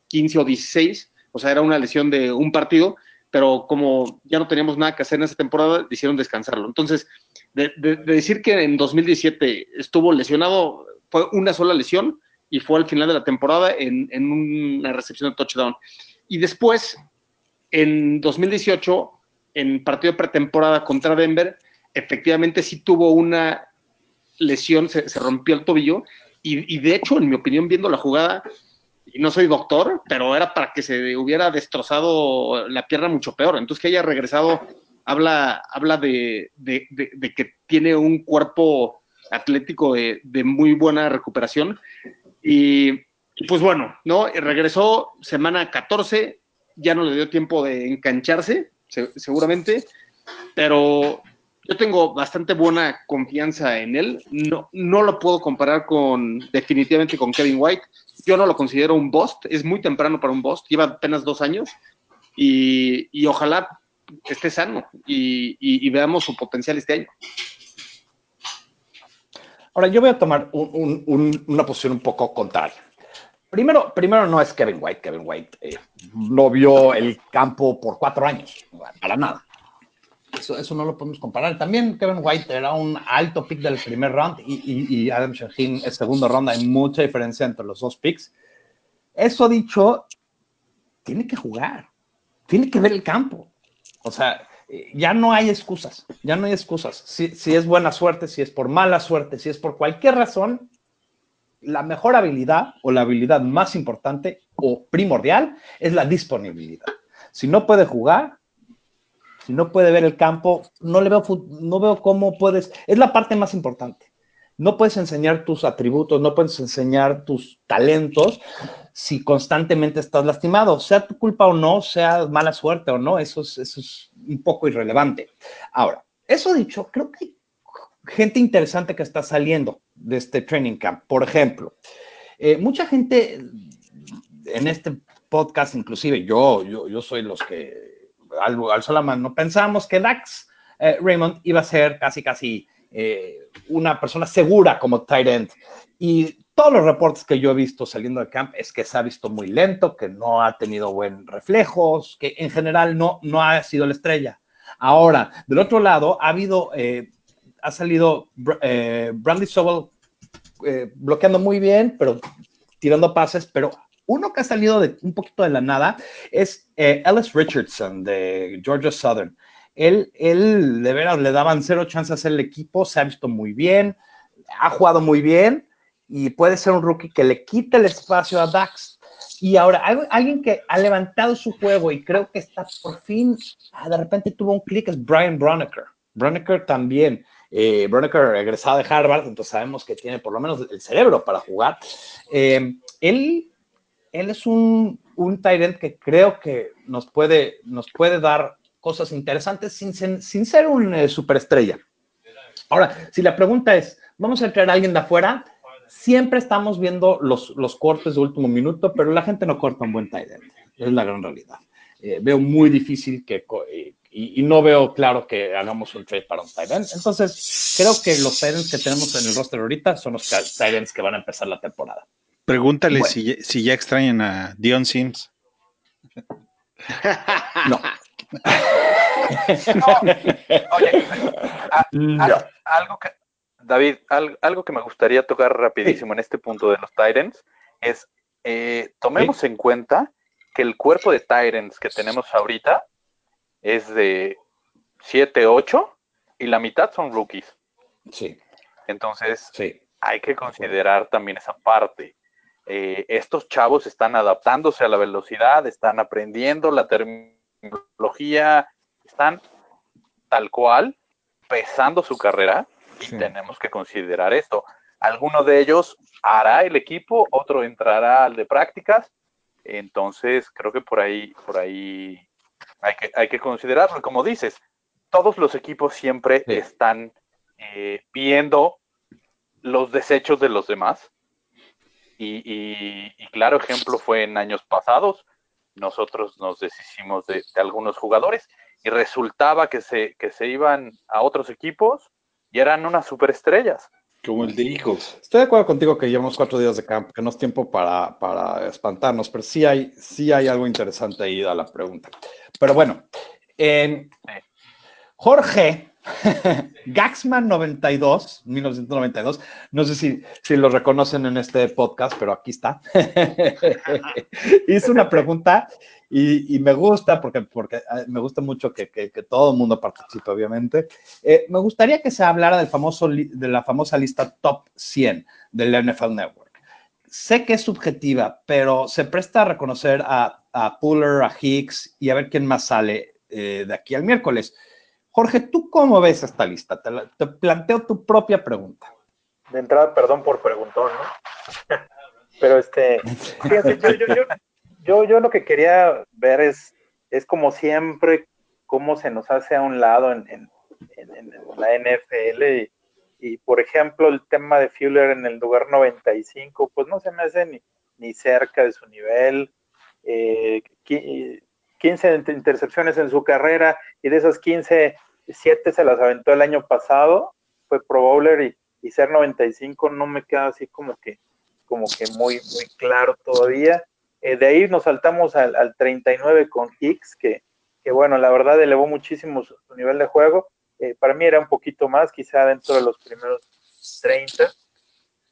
F: 15 o 16, o sea, era una lesión de un partido, pero como ya no teníamos nada que hacer en esa temporada, decidieron descansarlo. Entonces, de, de- de decir que en 2017 estuvo lesionado, fue una sola lesión y fue al final de la temporada en, en una recepción de touchdown. Y después, en 2018, en partido de pretemporada contra Denver, efectivamente sí tuvo una lesión, se rompió el tobillo y, y de hecho, en mi opinión, viendo la jugada, y no soy doctor, pero era para que se hubiera destrozado la pierna mucho peor. Entonces, que haya regresado, habla, habla de, de- de- de que tiene un cuerpo atlético de, muy buena recuperación. Y pues bueno, ¿no? Regresó semana 14, ya no le dio tiempo de engancharse, se- seguramente, pero yo tengo bastante buena confianza en él. No, no lo puedo comparar con definitivamente con Kevin White. Yo no lo considero un bust, es muy temprano para un bust, lleva apenas dos años y, y ojalá esté sano y, veamos su potencial este año.
C: Ahora, yo voy a tomar un- una posición un poco contraria. Primero, primero no es Kevin White. Kevin White eh, no vio el campo por cuatro años, para nada. Eso, eso no lo podemos comparar. También Kevin White era un alto pick del primer round y, y- y Adam Shaheen es segundo round. Hay mucha diferencia entre los dos picks. Eso dicho, tiene que jugar, tiene que ver el campo. O sea, eh, ya no hay excusas, ya no hay excusas. Si, si es buena suerte, si es por mala suerte, si es por cualquier razón, la mejor habilidad o la habilidad más importante o primordial es la disponibilidad. Si no puede jugar, si no puede ver el campo, no le veo, no veo cómo puedes, es la parte más importante. No puedes enseñar tus atributos, no puedes enseñar tus talentos si constantemente estás lastimado, sea tu culpa o no, sea mala suerte o no, eso es, eso es un poco irrelevante. Ahora, eso dicho, creo que hay gente interesante que está saliendo de este training camp. Por ejemplo, eh, mucha gente en este podcast, inclusive yo, yo, yo soy los que al, alzó la pensamos que Dax eh, Raymond iba a ser casi, casi eh, una persona segura como tight end. Y todos los reportes que yo he visto saliendo de camp es que se ha visto muy lento, que no ha tenido buen reflejos, que en general no, no ha sido la estrella. Ahora, del otro lado, ha habido, eh, ha salido Brandy Sobel bloqueando muy bien, pero tirando pases, pero uno que ha salido de un poquito de la nada es eh, Ellis Richardson de Georgia Southern. Él, él, de veras, le daban cero chances al equipo, se ha visto muy bien, ha jugado muy bien y puede ser un rookie que le quite el espacio a Dax. Y ahora, alguien que ha levantado su juego y creo que está por fin, ah, de repente tuvo un clic, es Brian Bronecker. Bronecker también. Eh, Bronecker egresado de Harvard, entonces sabemos que tiene por lo menos el cerebro para jugar. Eh, él, él es un, un end que creo que nos puede, nos puede dar cosas interesantes sin, sin ser un eh, superestrella. Ahora, si la pregunta es, ¿vamos a traer a alguien de afuera? Siempre estamos viendo los, los cortes de último minuto, pero la gente no corta un buen tight end. Es la gran realidad. Eh, veo muy difícil que, y, no veo claro que hagamos un trade para un tight Entonces, creo que los tight que tenemos en el roster ahorita son los tight que van a empezar la temporada.
G: Pregúntale si, si, ya extrañan a Dion Sims. [LAUGHS]
C: no.
H: Oye, algo que, David, algo que me gustaría tocar rapidísimo en este punto de los Titans es, eh, tomemos en cuenta que el cuerpo de Titans que tenemos ahorita es de 7, 8 y la mitad son rookies.
C: Sí.
H: Entonces, sí. hay que considerar también esa parte. Eh, estos chavos están adaptándose a la velocidad, están aprendiendo la terminología, están tal cual pesando su carrera y tenemos que considerar esto. Alguno de ellos hará el equipo, otro entrará al de prácticas, entonces creo que por ahí, por ahí hay que, hay que considerarlo. Como dices, todos los equipos siempre están eh, viendo los desechos de los demás. Y, claro ejemplo fue en años pasados. Nosotros nos deshicimos de, algunos jugadores y resultaba que se, que se iban a otros equipos y eran unas superestrellas.
G: Como el de hijos.
C: Estoy de acuerdo contigo que llevamos cuatro días de campo, que no es tiempo para, para espantarnos, pero sí hay, sí hay algo interesante ahí a la pregunta. Pero bueno, Jorge [LAUGHS] Gaxman 92, 1992, no sé si, si lo reconocen en este podcast, pero aquí está. [LAUGHS] Hizo una pregunta y, me gusta, porque, porque ah, me gusta mucho que, todo el mundo participe, obviamente. Eh, me gustaría que se hablara del famoso, de la famosa lista top 100 del NFL Network. Sé que es subjetiva, pero se presta a reconocer a, a Puller, a Hicks y a ver quién más sale eh, de aquí al miércoles. Jorge, ¿tú cómo ves esta lista? Te, planteo tu propia pregunta.
D: De entrada, perdón por preguntar, ¿no? [LAUGHS] Pero este, fíjense, yo, yo, lo que quería ver es, es como siempre, cómo se nos hace a un lado en, en, la NFL. Y, por ejemplo, el tema de Fuller en el lugar 95, pues no se me hace ni, ni cerca de su nivel. Eh, 15 intercepciones en su carrera y de esas 15, 7 se las aventó el año pasado, fue Pro Bowler y, ser 95 no me queda así como que, como que muy, muy claro todavía. Eh, de ahí nos saltamos al, al 39 con Hicks, que, que, bueno, la verdad elevó muchísimo su, nivel de juego. Eh, para mí era un poquito más, quizá dentro de los primeros 30.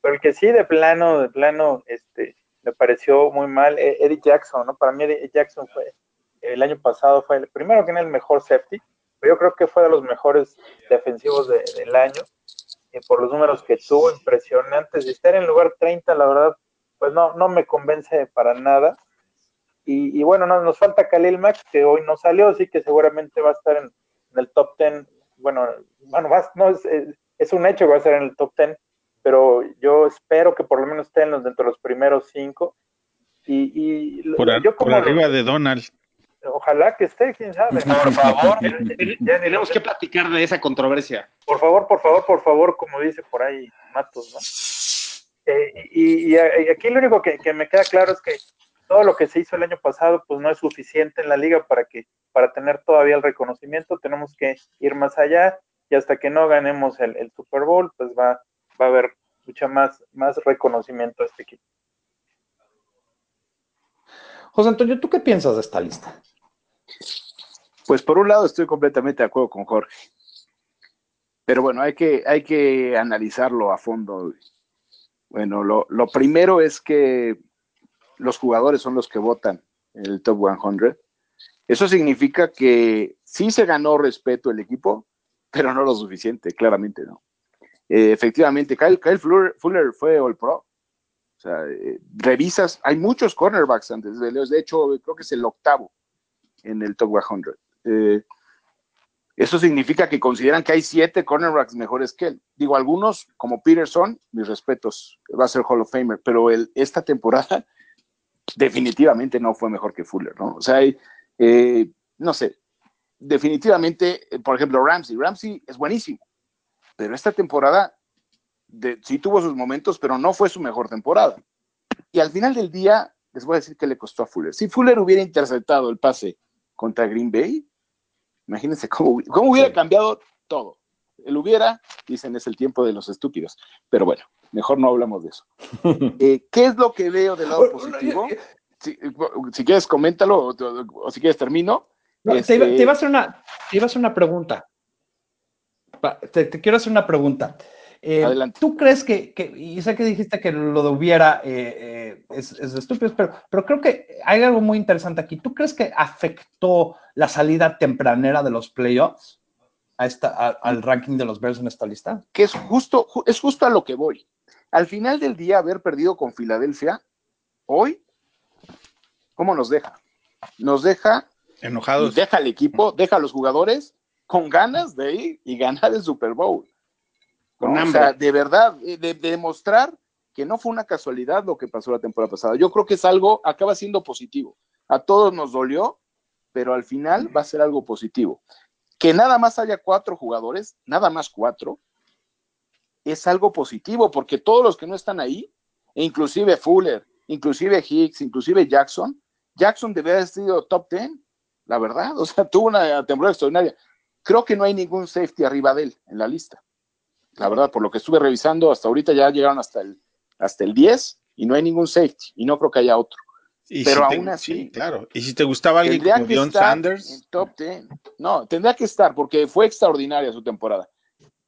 D: Pero el que sí, de plano, de plano, este, me pareció muy mal, eh, Eddie Jackson, ¿no? Para mí Eddie Jackson fue, el año pasado fue el primero que en el mejor safety, pero yo creo que fue de los mejores defensivos del año, y por los números que tuvo, impresionantes, y estar en lugar 30, la verdad, pues no, no me convence para nada. Y, bueno, nos falta Khalil Mack, que hoy no salió, así que seguramente va a estar en, el top 10. Bueno, bueno no, es, es, un hecho que va a estar en el top 10, pero yo espero que por lo menos esté en los, dentro de los primeros cinco. Y, y
G: por, yo como arriba de Donald.
D: Ojalá que esté, quién sabe.
F: Por favor, ya tenemos que platicar de esa controversia.
D: Por favor, por favor, por favor, como dice por ahí Matos, ¿no? Eh, y, aquí lo único que, me queda claro es que todo lo que se hizo el año pasado, pues no es suficiente en la liga para que para tener todavía el reconocimiento. Tenemos que ir más allá y hasta que no ganemos el, el Super Bowl, pues va, va a haber mucha más, más reconocimiento a este equipo.
C: José Antonio, ¿tú qué piensas de esta lista?
E: Pues por un lado estoy completamente de acuerdo con Jorge. Pero bueno, hay que, hay que analizarlo a fondo. Bueno, lo, primero es que los jugadores son los que votan en el top 100. Eso significa que sí se ganó respeto el equipo, pero no lo suficiente, claramente no. Eh, efectivamente, Kyle, Fuller, fue All Pro. Eh, revisas, hay muchos cornerbacks antes de Leos. De hecho, creo que es el octavo en el top 100. Eh, eso significa que consideran que hay siete cornerbacks mejores que él. Digo, algunos, como Peterson, mis respetos, va a ser Hall of Famer, pero esta temporada [LAUGHS] definitivamente no fue mejor que Fuller, ¿no? O sea, eh, no sé, definitivamente, por ejemplo, Ramsey. Ramsey es buenísimo, pero esta temporada sí tuvo sus momentos, pero no fue su mejor temporada. Y al final del día, les voy a decir que le costó a Fuller. Si Fuller hubiera interceptado el pase contra Green Bay, Imagínense cómo, cómo hubiera cambiado todo. El hubiera, dicen, es el tiempo de los estúpidos. Pero bueno, mejor no hablamos de eso. [LAUGHS] Eh, ¿Qué es lo que veo del lado positivo? Si, si quieres, coméntalo, o, o- o si quieres, termino.
C: No,
E: Este,
C: te, iba, te iba a hacer una, te iba a hacer una pregunta. Te quiero hacer una pregunta. Eh,
E: Adelante.
C: ¿Tú crees que, que- y sé que dijiste que lo de hubiera eh, eh, es, es de estúpidos, pero, pero creo que hay algo muy interesante aquí. ¿Tú crees que afectó la salida tempranera de los playoffs a esta, a- al ranking de los Bears en esta lista?
E: que es justo, ju- es justo a lo que voy. Al final del día, haber perdido con Filadelfia, hoy, ¿cómo nos deja? Nos deja,
G: Enojados.
E: deja al equipo, deja a los jugadores con ganas de ir y ganar el Super Bowl. O sea, de verdad, eh, de, de demostrar que no fue una casualidad lo que pasó la temporada pasada. Yo creo que es algo, acaba siendo positivo. A todos nos dolió, pero al final va a ser algo positivo. Que nada más haya cuatro jugadores, nada más cuatro, es algo positivo, porque todos los que no están ahí, e inclusive Fuller, inclusive Hicks, inclusive Jackson, Jackson debería haber sido top 10, la verdad, [LAUGHS] o sea, tuvo una temporada extraordinaria. Creo que no hay ningún safety arriba de él en la lista. La verdad, por lo que estuve revisando, hasta ahorita ya llegaron hasta el, hasta el 10 y no hay ningún safety, y no creo que haya otro.
G: Y
E: pero aún así-
G: sí, claro. Y si te gustaba alguien como
E: estar
G: Sanders,
E: en top 10. No, tendría que estar porque fue extraordinaria su temporada.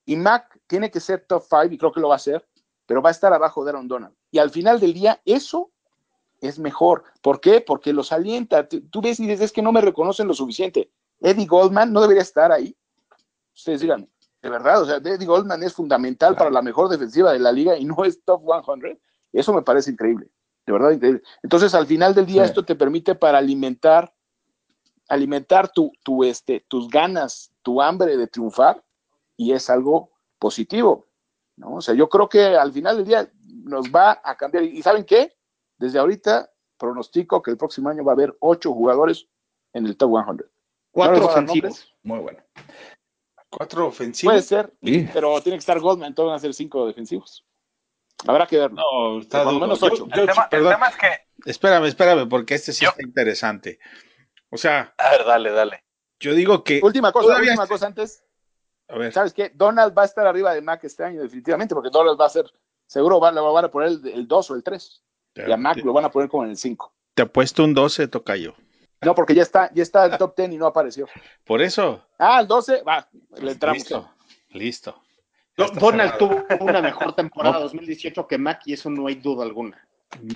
E: Y Mac tiene que ser top 5 y creo que lo va a hacer, pero va a estar abajo de Aaron Donald. Y al final del día, eso es mejor. ¿Por qué? Porque los alienta. Tú ves y dices, es que no me reconocen lo suficiente. Eddie Goldman no debería estar ahí. Ustedes digan, de verdad, o sea, Eddie Goldman es fundamental para la mejor defensiva de la liga y no es top 100. Eso me parece increíble. De verdad, increíble. Entonces, al final del día,
C: Sí.
E: esto te permite para alimentar, alimentar tu, tu, este, tus ganas, tu hambre de triunfar, y es algo positivo. ¿no? O sea, yo creo que al final del día nos va a cambiar. ¿Y saben qué? Desde ahorita pronostico que el próximo año va a haber ocho jugadores en el top 100. No les
F: Cuatro ofensivos.
C: Muy bueno.
G: Cuatro ofensivos.
E: Puede ser,
C: Sí.
E: pero tiene que estar Goldman, entonces van a ser cinco defensivos. Habrá que verlo.
G: No, está
E: Por lo menos ocho.
G: yo-
H: El tema, el
G: perdón,
H: tema es que,
G: espérame, espérame, porque este sí
H: Yo-
G: está interesante. O sea,
I: A ver, dale, dale.
G: yo digo que.
E: Última cosa, última
G: está-
E: cosa antes.
G: A ver,
E: ¿Sabes qué? Donald va a estar arriba de Mac este año, definitivamente, porque Donald va a ser, seguro va- lo van a poner el, el 2 o el 3. Y a Mac
G: te,
E: lo van a poner como en el 5.
G: te apuesto un 12, tocayo.
E: No, porque ya está, ya está el [LAUGHS] top 10 y no apareció.
G: Por eso.
E: Ah, el 12, va, le entramos.
G: Listo. Listo.
F: No, Donald
G: cerrado.
F: tuvo una mejor temporada [LAUGHS]
G: No.
F: 2018 que Mac y eso no hay duda alguna.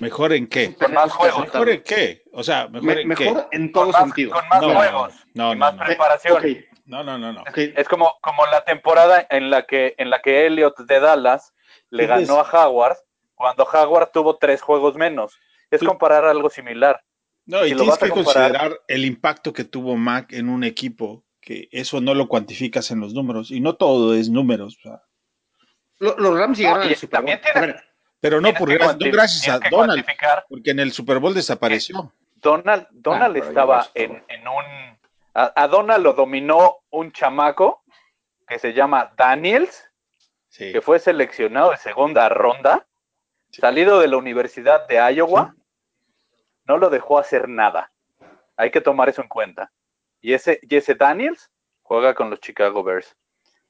G: ¿Mejor en qué?
H: con más juegos,
G: ¿Mejor en qué? O sea, ¿mejor
F: Me-
G: en
F: mejor
G: qué?
F: en
H: con
F: todo
H: más,
F: sentido.
H: con más
G: No,
H: juegos
G: no,
H: y más
G: no.
H: preparación.
G: No, no, no, no.
H: Es como, como la temporada en la que en la que Elliot de Dallas le ganó a Howard cuando Howard tuvo tres juegos menos. Es comparar algo similar.
G: No, y tienes que
H: comparar-
G: considerar el impacto que tuvo Mac en un equipo, que eso no lo cuantificas en los números, y no todo es números. o sea,
F: Lo- Los Rams llegaron
H: y
F: al Super Bowl. ver,
G: pero no, por no gracias a Donald,
H: cuantificar.
G: porque en el Super Bowl desapareció.
H: Donald, Donald
C: pero
H: estaba en, en un. A, a Donald lo dominó un chamaco que se llama Daniels,
G: Sí.
H: que fue seleccionado de segunda ronda, salido de la Universidad de Iowa, no lo dejó hacer nada. Hay que tomar eso en cuenta. Y ese, y ese Daniels juega con los Chicago Bears.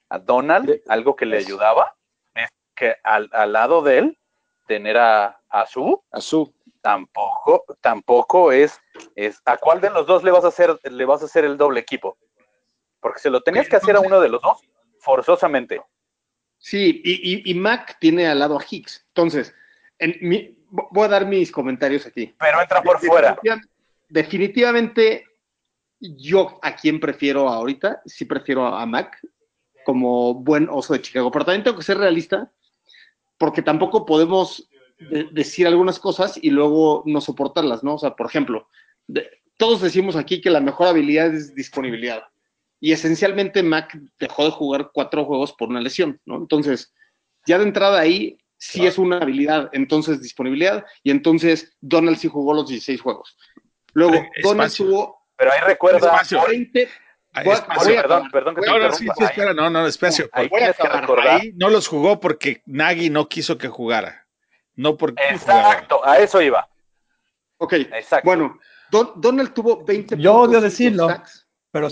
H: A Donald, algo que le ayudaba es que al, al lado de él, tener a, a su
E: Azul.
H: tampoco, tampoco es, es a cuál de los dos le vas a hacer, le vas a hacer el doble equipo. Porque se lo tenías que hacer a uno de los dos, forzosamente.
F: Sí, y, y- y Mac tiene al lado a Hicks. Entonces, en mi- voy a dar mis comentarios aquí.
H: Pero entra por fuera.
F: Definitiva- Definitivamente, yo a quien prefiero ahorita, sí prefiero a Mac como buen oso de Chicago. Pero también tengo que ser realista, porque tampoco podemos de- decir algunas cosas y luego no soportarlas, ¿no? O sea, por ejemplo, de- todos decimos aquí que la mejor habilidad es disponibilidad. Y esencialmente Mac dejó de jugar cuatro juegos por una lesión, ¿no? Entonces, ya de entrada ahí sí es una habilidad, entonces disponibilidad, y entonces Donald sí jugó los 16 juegos. Luego, Donald
G: espacio.
F: tuvo
H: Pero ahí recuerda,
G: Espacio.
F: 20. Voy a-
G: espacio.
F: voy a
H: perdón, perdón que te
G: No, no, sí,
H: interrumpa.
G: sí,
H: Ahí-
G: espera, no, no, espacio.
H: ahí
F: voy a
H: tienes que
F: acabar.
H: recordar.
G: Ahí no los jugó porque Nagy no quiso que jugara. No porque
H: Exacto, a eso iba.
F: Ok,
H: Exacto.
F: bueno, Don- Donald tuvo 20
C: Yo odio decirlo.
F: sacks.
C: Pero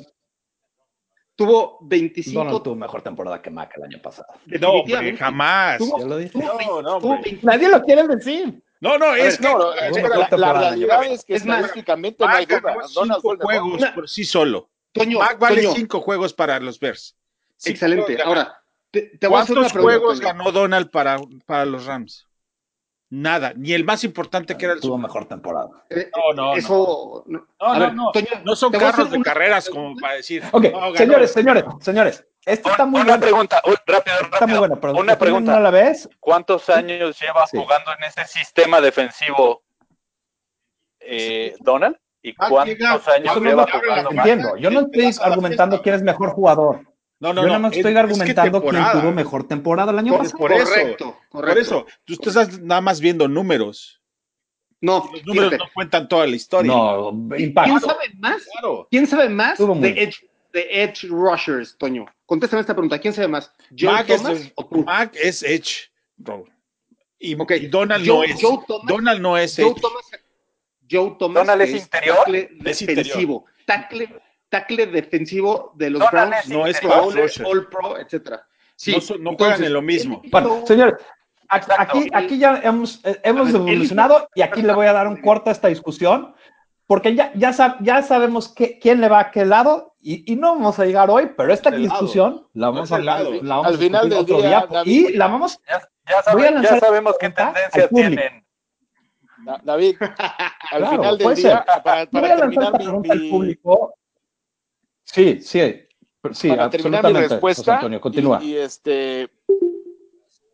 F: tuvo 25.
C: Donald tuvo mejor temporada que Mac el año pasado.
G: No, hombre, jamás.
F: Tuvo-
C: Ya lo dije.
F: tuvo
G: No, no,
F: tuvo
G: hombre.
F: 20
C: Nadie lo quiere decir.
G: No, no, es que
E: No,
C: mejor
E: la, la realidad es que
F: Es más,
E: estadísticamente no hay
G: Mac
E: duda.
G: ganó cinco juegos
F: Una-
G: por sí solo.
F: Toño,
G: Mac vale
F: Toño,
G: cinco juegos para los Bears. Cinco
F: excelente. Ahora, te, te voy a hacer una
G: ¿Cuántos juegos
F: Toño.
G: ganó Donald para, para los Rams? Nada, ni el más importante que era el
C: Tuvo
G: Super
C: mejor temporada.
F: Eh,
G: No, no,
F: Eso. No,
G: No,
F: A
G: no,
F: ver,
G: no.
F: Toño,
G: No son
F: a
G: carros de
F: una-
G: carreras como para decir.
C: Ok,
G: no, ganó.
C: señores, señores, señores. Esto está muy
H: una pregunta, rápido,
C: Está muy
H: rápido.
C: bueno, pero
H: Una
C: ¿tú
H: pregunta.
C: ¿No la ves?
H: ¿Cuántos años lleva
C: Sí.
H: jugando en ese sistema defensivo eh, Donald? ¿Y
G: Ah,
H: cuántos años lleva jugando
C: entiendo. Yo no estoy argumentando quién es mejor jugador.
G: No, no,
C: Yo
G: no.
C: nada más
G: es-
C: estoy
G: es que
C: argumentando quién
G: temporada.
C: tuvo mejor temporada el año
G: Por,
C: pasado.
G: por eso,
F: Correcto,
G: por
F: correcto.
G: eso. Tú estás nada más viendo números.
F: No,
G: Los números
F: fíjate.
G: no cuentan toda la historia.
C: No,
F: ¿Quién
C: impacto.
F: sabe más?
G: Claro.
F: ¿Quién sabe más de edge, de edge rushers, Toño? Contéstame esta pregunta. ¿Quién sabe más? ¿Joe
G: Mac es,
F: Thomas o tú?
G: Mac es Edge. Y, Donald
F: Joe-
G: no es.
F: Joe Thomas-
G: Donald no es
F: Joe
G: Edge.
F: Thomas, Joe Thomas
H: ¿Donald es interior?
G: Es
F: defensivo. Tackle, tackle defensivo de los Browns.
G: No es
F: All. All Pro, etcétera. Sí,
G: no, no
F: entonces,
G: juegan en lo mismo.
C: Bueno, señores, aquí, aquí ya hemos, eh, hemos
F: ver,
C: evolucionado y aquí le voy a dar un corte a esta discusión, porque ya, ya, sab- ya sabemos qué- quién le va a qué lado y, y no vamos a llegar hoy, pero esta
G: El lado.
C: discusión la vamos a
G: lado.
C: la vamos
E: Al final del
C: otro
E: día,
C: día,
E: David-
C: y la vamos
H: Ya,
C: a
H: ya sabemos qué tendencia
C: al público.
H: tienen.
E: Da- David, al
C: Claro,
E: final del día,
C: ser.
E: para, para
C: voy a lanzar
E: terminar mi,
C: pregunta al público. Sí, sí, sí,
E: para terminar mi respuesta,
C: José Antonio, continúa.
E: Y, y, este,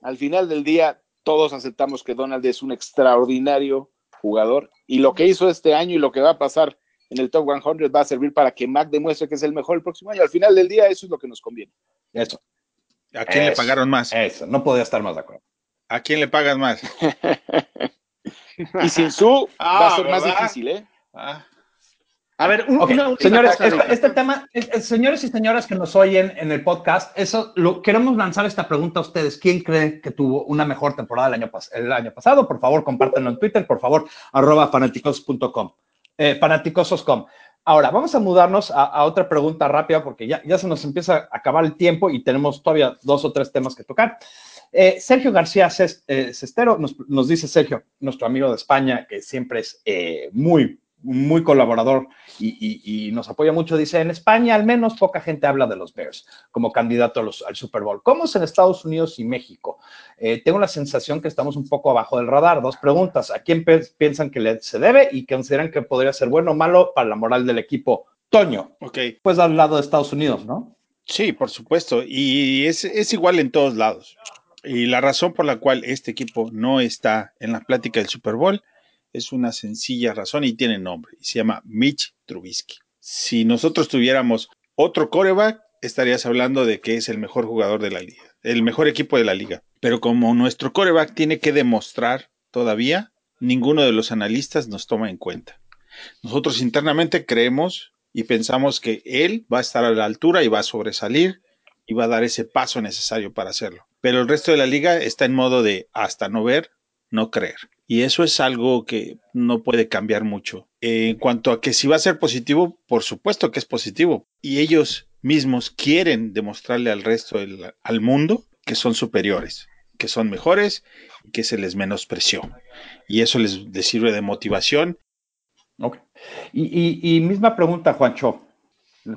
E: al final del día, todos aceptamos que Donald es un extraordinario jugador y lo que hizo este año y lo que va a pasar en el Top 100 va a servir para que Mac demuestre que es el mejor el próximo año. Al final del día, eso es lo que nos conviene.
C: Eso,
G: ¿A quién le pagaron más?
C: eso, no podía estar más de acuerdo.
G: ¿A quién le pagan más? [LAUGHS]
E: Y sin su
G: Ah,
E: va a ser más difícil, ¿eh?
G: Ah,
F: A ver, un- una
C: señores, este, este tema, es- es- señores y señoras que nos oyen en el podcast, eso lo queremos lanzar esta pregunta a ustedes. ¿Quién cree que tuvo una mejor temporada el año, pas- el año pasado? Por favor, compártanlo en Twitter, por favor, arroba fanaticosos.com, eh, fanaticosos.com. Ahora, vamos a mudarnos a, a otra pregunta rápida porque ya, ya se nos empieza a acabar el tiempo y tenemos todavía dos o tres temas que tocar. Eh, Sergio García eh, Cestero nos, nos dice Sergio, nuestro amigo de España, que siempre es eh, muy, muy colaborador y, y- y nos apoya mucho, dice, en España al menos poca gente habla de los Bears como candidato a los- al Super Bowl. ¿Cómo es en Estados Unidos y México? Eh, tengo la sensación que estamos un poco abajo del radar. Dos preguntas. ¿A quién piensan que le, se debe y consideran que podría ser bueno o malo para la moral del equipo? Toño,
G: ok.
C: pues al lado de Estados Unidos, ¿no?
G: Sí, por supuesto. Y es, es igual en todos lados. Y la razón por la cual este equipo no está en la plática del Super Bowl es una sencilla razón y tiene nombre. Y se llama Mitch Trubisky. Si nosotros tuviéramos otro coreback, estarías hablando de que es el mejor jugador de la liga, el mejor equipo de la liga. Pero como nuestro coreback tiene que demostrar todavía, ninguno de los analistas nos toma en cuenta. Nosotros internamente creemos y pensamos que él va a estar a la altura y va a sobresalir y va a dar ese paso necesario para hacerlo. Pero el resto de la liga está en modo de hasta no ver, no creer. Y eso es algo que no puede cambiar mucho. En cuanto a que si va a ser positivo, por supuesto que es positivo. Y ellos mismos quieren demostrarle al resto del al mundo que son superiores, que son mejores, que se les menospreció. Y eso les, les sirve de motivación
C: Ok. Y, y- y misma pregunta, Juancho.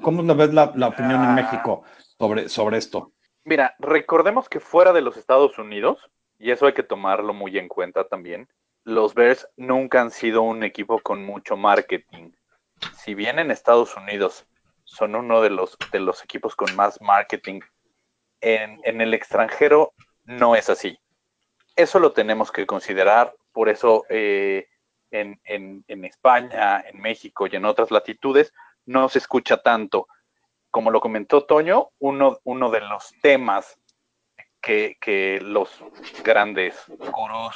C: ¿Cómo lo ves la, la opinión en
H: Ah.
C: México sobre, sobre esto?
H: Mira, recordemos que fuera de los Estados Unidos, y eso hay que tomarlo muy en cuenta también, los Bears nunca han sido un equipo con mucho marketing. Si bien en Estados Unidos son uno de los, de los equipos con más marketing, en, en el extranjero no es así. Eso lo tenemos que considerar, por eso eh, en, en- en España, en México y en otras latitudes no se escucha tanto como lo comentó Toño, uno, uno de los temas que, los grandes gurús,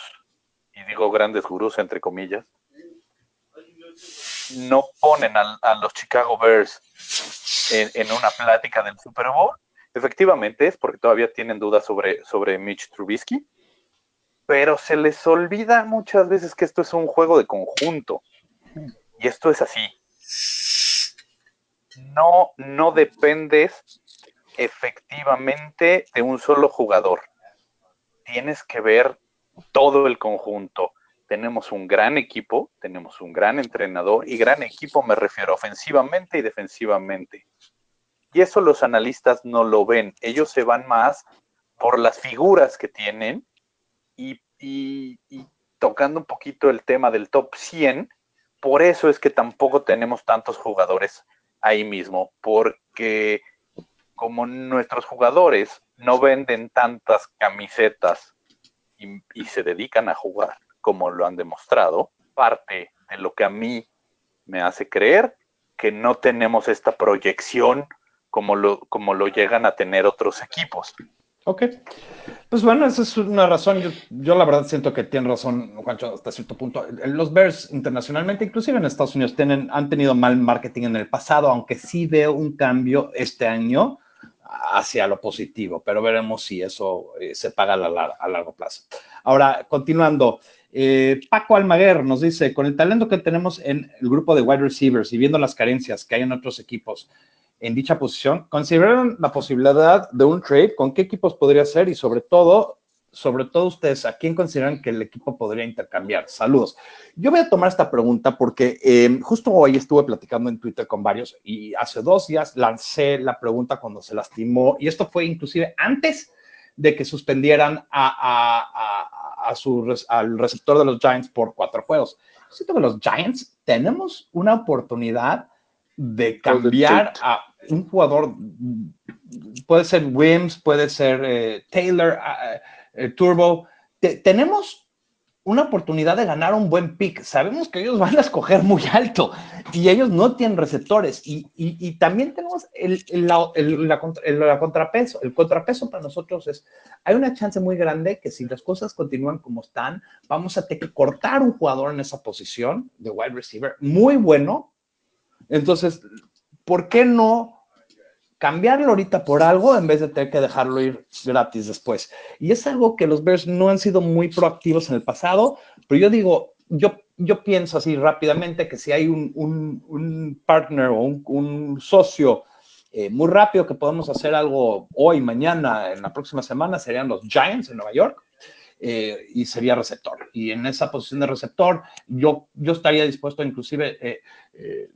H: y digo grandes gurús entre comillas, no ponen a, los Chicago Bears en, en una plática del Super Bowl, efectivamente es porque todavía tienen dudas sobre, sobre Mitch Trubisky, pero se les olvida muchas veces que esto es un juego de conjunto, y esto es así. No, no dependes
J: efectivamente de un solo jugador. Tienes que ver todo el conjunto. Tenemos un gran equipo, tenemos un gran entrenador y gran equipo me refiero ofensivamente y defensivamente. Y eso los analistas no lo ven. Ellos se van más por las figuras que tienen y, tocando un poquito el tema del top 100, por eso es que tampoco tenemos tantos jugadores ahí mismo, porque como nuestros jugadores no venden tantas camisetas y, se dedican a jugar como lo han demostrado, parte de lo que a mí me hace creer que no tenemos esta proyección como lo, como lo llegan a tener otros equipos.
C: Ok. Pues bueno, esa es una razón. Yo, yo, la verdad siento que tiene razón, Juancho, hasta cierto punto. Los Bears internacionalmente, inclusive en Estados Unidos, tienen, han tenido mal marketing en el pasado, aunque sí veo un cambio este año hacia lo positivo, pero veremos si eso eh, se paga a, la, a, largo plazo. Ahora, continuando, eh, Paco Almaguer nos dice, con el talento que tenemos en el grupo de wide receivers y viendo las carencias que hay en otros equipos, en dicha posición, ¿consideraron la posibilidad de un trade? ¿Con qué equipos podría ser? Y sobre todo, sobre todo ustedes, ¿a quién consideran que el equipo podría intercambiar? Saludos. Yo voy a tomar esta pregunta porque eh, justo hoy estuve platicando en Twitter con varios y hace dos días lancé la pregunta cuando se lastimó y esto fue inclusive antes de que suspendieran a, a, a, a su, al receptor de los Giants por cuatro juegos. Siento que los Giants tenemos una oportunidad de cambiar a un jugador, puede ser Wims, puede ser eh, Taylor, uh, Turbo. Te, tenemos una oportunidad de ganar un buen pick. Sabemos que ellos [LAUGHS] van a escoger muy alto y ellos no tienen receptores. Y, también tenemos el, la, contrapeso. El contrapeso para nosotros es, hay una chance muy grande que si las cosas continúan como están, vamos a tener que cortar un jugador en esa posición de wide receiver muy bueno entonces, ¿por qué no cambiarlo ahorita por algo en vez de tener que dejarlo ir gratis después? Y es algo que los Bears no han sido muy proactivos en el pasado, pero yo digo, yo, yo pienso así rápidamente que si hay un, un, un partner o un, un socio eh, muy rápido que podemos hacer algo hoy, mañana, en la próxima semana, serían los Giants en Nueva York. Eh, y sería receptor. Y en esa posición de receptor, yo, yo estaría dispuesto inclusive eh, eh,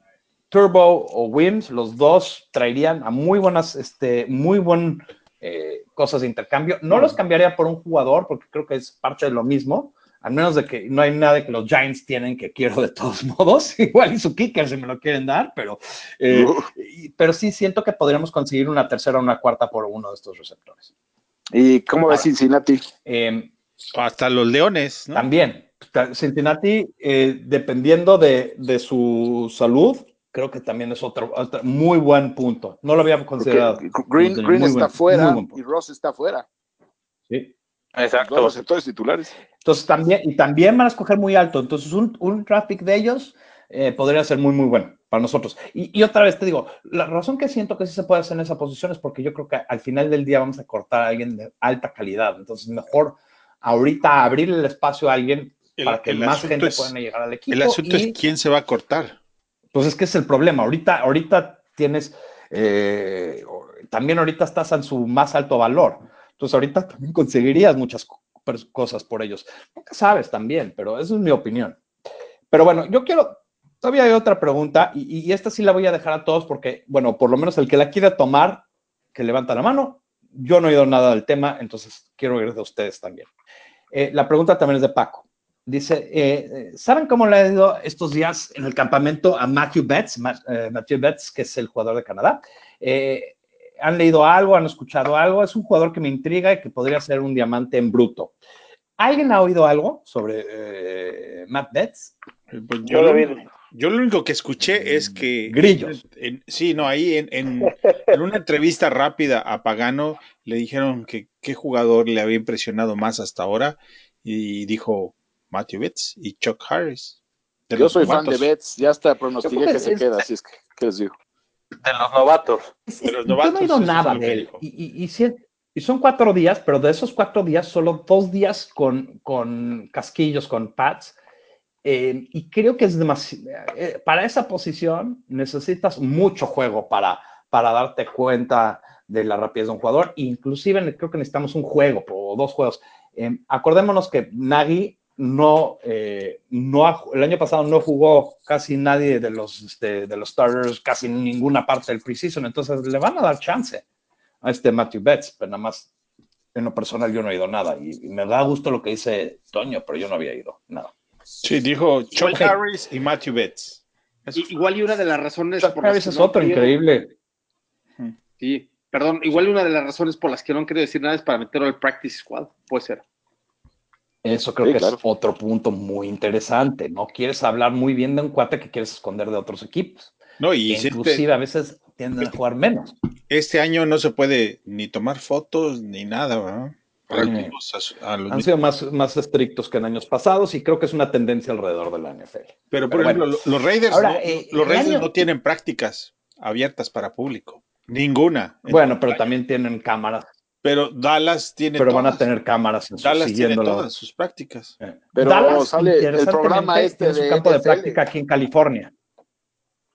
C: Turbo o Wims, los dos traerían a muy buenas, este, muy buen eh, cosas de intercambio. No los cambiaría por un jugador porque creo que es parte de lo mismo, al menos de que no hay nada que los Giants tienen que quiero de todos [LAUGHS] modos. Igual y su kicker si me lo quieren dar, pero, eh, y, pero sí siento que podríamos conseguir una tercera o una cuarta por uno de estos receptores.
E: ¿Y cómo ves Cincinnati?
G: Eh, Hasta los Leones, ¿no?
C: También. Cincinnati, eh, dependiendo de, de, su salud, creo que también es otro, otro, muy buen punto. No lo había considerado.
E: Green, Green está buen, fuera y Ross está fuera.
C: Sí.
J: Exacto.
E: Los receptores titulares.
C: Entonces también, y también van a escoger muy alto. Entonces un, un traffic de ellos eh, podría ser muy, muy bueno para nosotros. Y, y, otra vez te digo, la razón que siento que sí se puede hacer en esa posición es porque yo creo que al final del día vamos a cortar a alguien de alta calidad. Entonces mejor ahorita abrir el espacio a alguien el, para que más gente
G: es,
C: pueda llegar al equipo.
G: El asunto
C: y,
G: es quién se va a cortar.
C: Pues es que es el problema. Ahorita, ahorita tienes, eh, también ahorita estás en su más alto valor. Entonces ahorita también conseguirías muchas cosas por ellos. Nunca sabes también, pero esa es mi opinión. Pero bueno, yo quiero, todavía hay otra pregunta y, y, esta sí la voy a dejar a todos porque, bueno, por lo menos el que la quiera tomar, que levanta la mano. Yo no he oído nada del tema, entonces quiero oír de ustedes también. Eh, la pregunta también es de Paco. Dice, eh, ¿saben cómo le ha ido estos días en el campamento a Matthew Betts? Ma eh, Matthew Betts, que es el jugador de Canadá. Eh, ¿Han leído algo? ¿Han escuchado algo? Es un jugador que me intriga y que podría ser un diamante en bruto. ¿Alguien ha oído algo sobre eh, Matt Betts?
G: Pues yo, lo, yo, lo, único que escuché es que...
C: Grillos.
G: En, sí, no, ahí en, en, en, una entrevista rápida a Pagano le dijeron que qué jugador le había impresionado más hasta ahora y dijo Matthew Betts y Chuck Harris.
E: Yo soy fan de Betts, ya hasta pronostiqué que se es, queda, así es que, ¿qué les digo?
J: De los novatos.
C: De los novatos Yo no he oído nada de él. Y, y, y, si, y, son cuatro días, pero de esos cuatro días, solo dos días con, con casquillos, con pads. Eh, y creo que es demasiado. Eh, para esa posición necesitas mucho juego para, para darte cuenta de la rapidez de un jugador. Inclusive creo que necesitamos un juego o dos juegos. Eh, acordémonos que Nagy no, eh, no el año pasado no jugó casi nadie de los, este, de los starters, casi ninguna parte del preseason, entonces le van a dar chance a este Matthew Betts, pero nada más en lo personal yo no he ido nada y, me da gusto lo que dice Toño, pero yo no había ido nada.
G: Sí, dijo Chuck Harris y Matthew Betts.
F: igual y una de las razones
C: Chuck Harris es otro increíble.
F: Sí, perdón, igual y una de las razones por las que no han querido decir nada es para meterlo al practice squad, puede ser.
C: Eso creo que es otro punto muy interesante. No quieres hablar muy bien de un cuate que quieres esconder de otros equipos.
G: No, y
C: inclusive a veces tienden a jugar menos.
G: Este año no se puede ni tomar fotos ni nada, ¿verdad?
C: Han sido más, más estrictos que en años pasados y creo que es una tendencia alrededor de la NFL.
G: Pero, por ejemplo, los Raiders, no, eh, los Raiders no tienen prácticas abiertas para público. Ninguna.
C: Bueno, pero también tienen cámaras
G: pero Dallas tiene.
C: Pero van a tener cámaras
G: en Dallas tiene todas sus prácticas. Eh,
E: pero Dallas sale el programa este
C: de su campo de práctica aquí en California.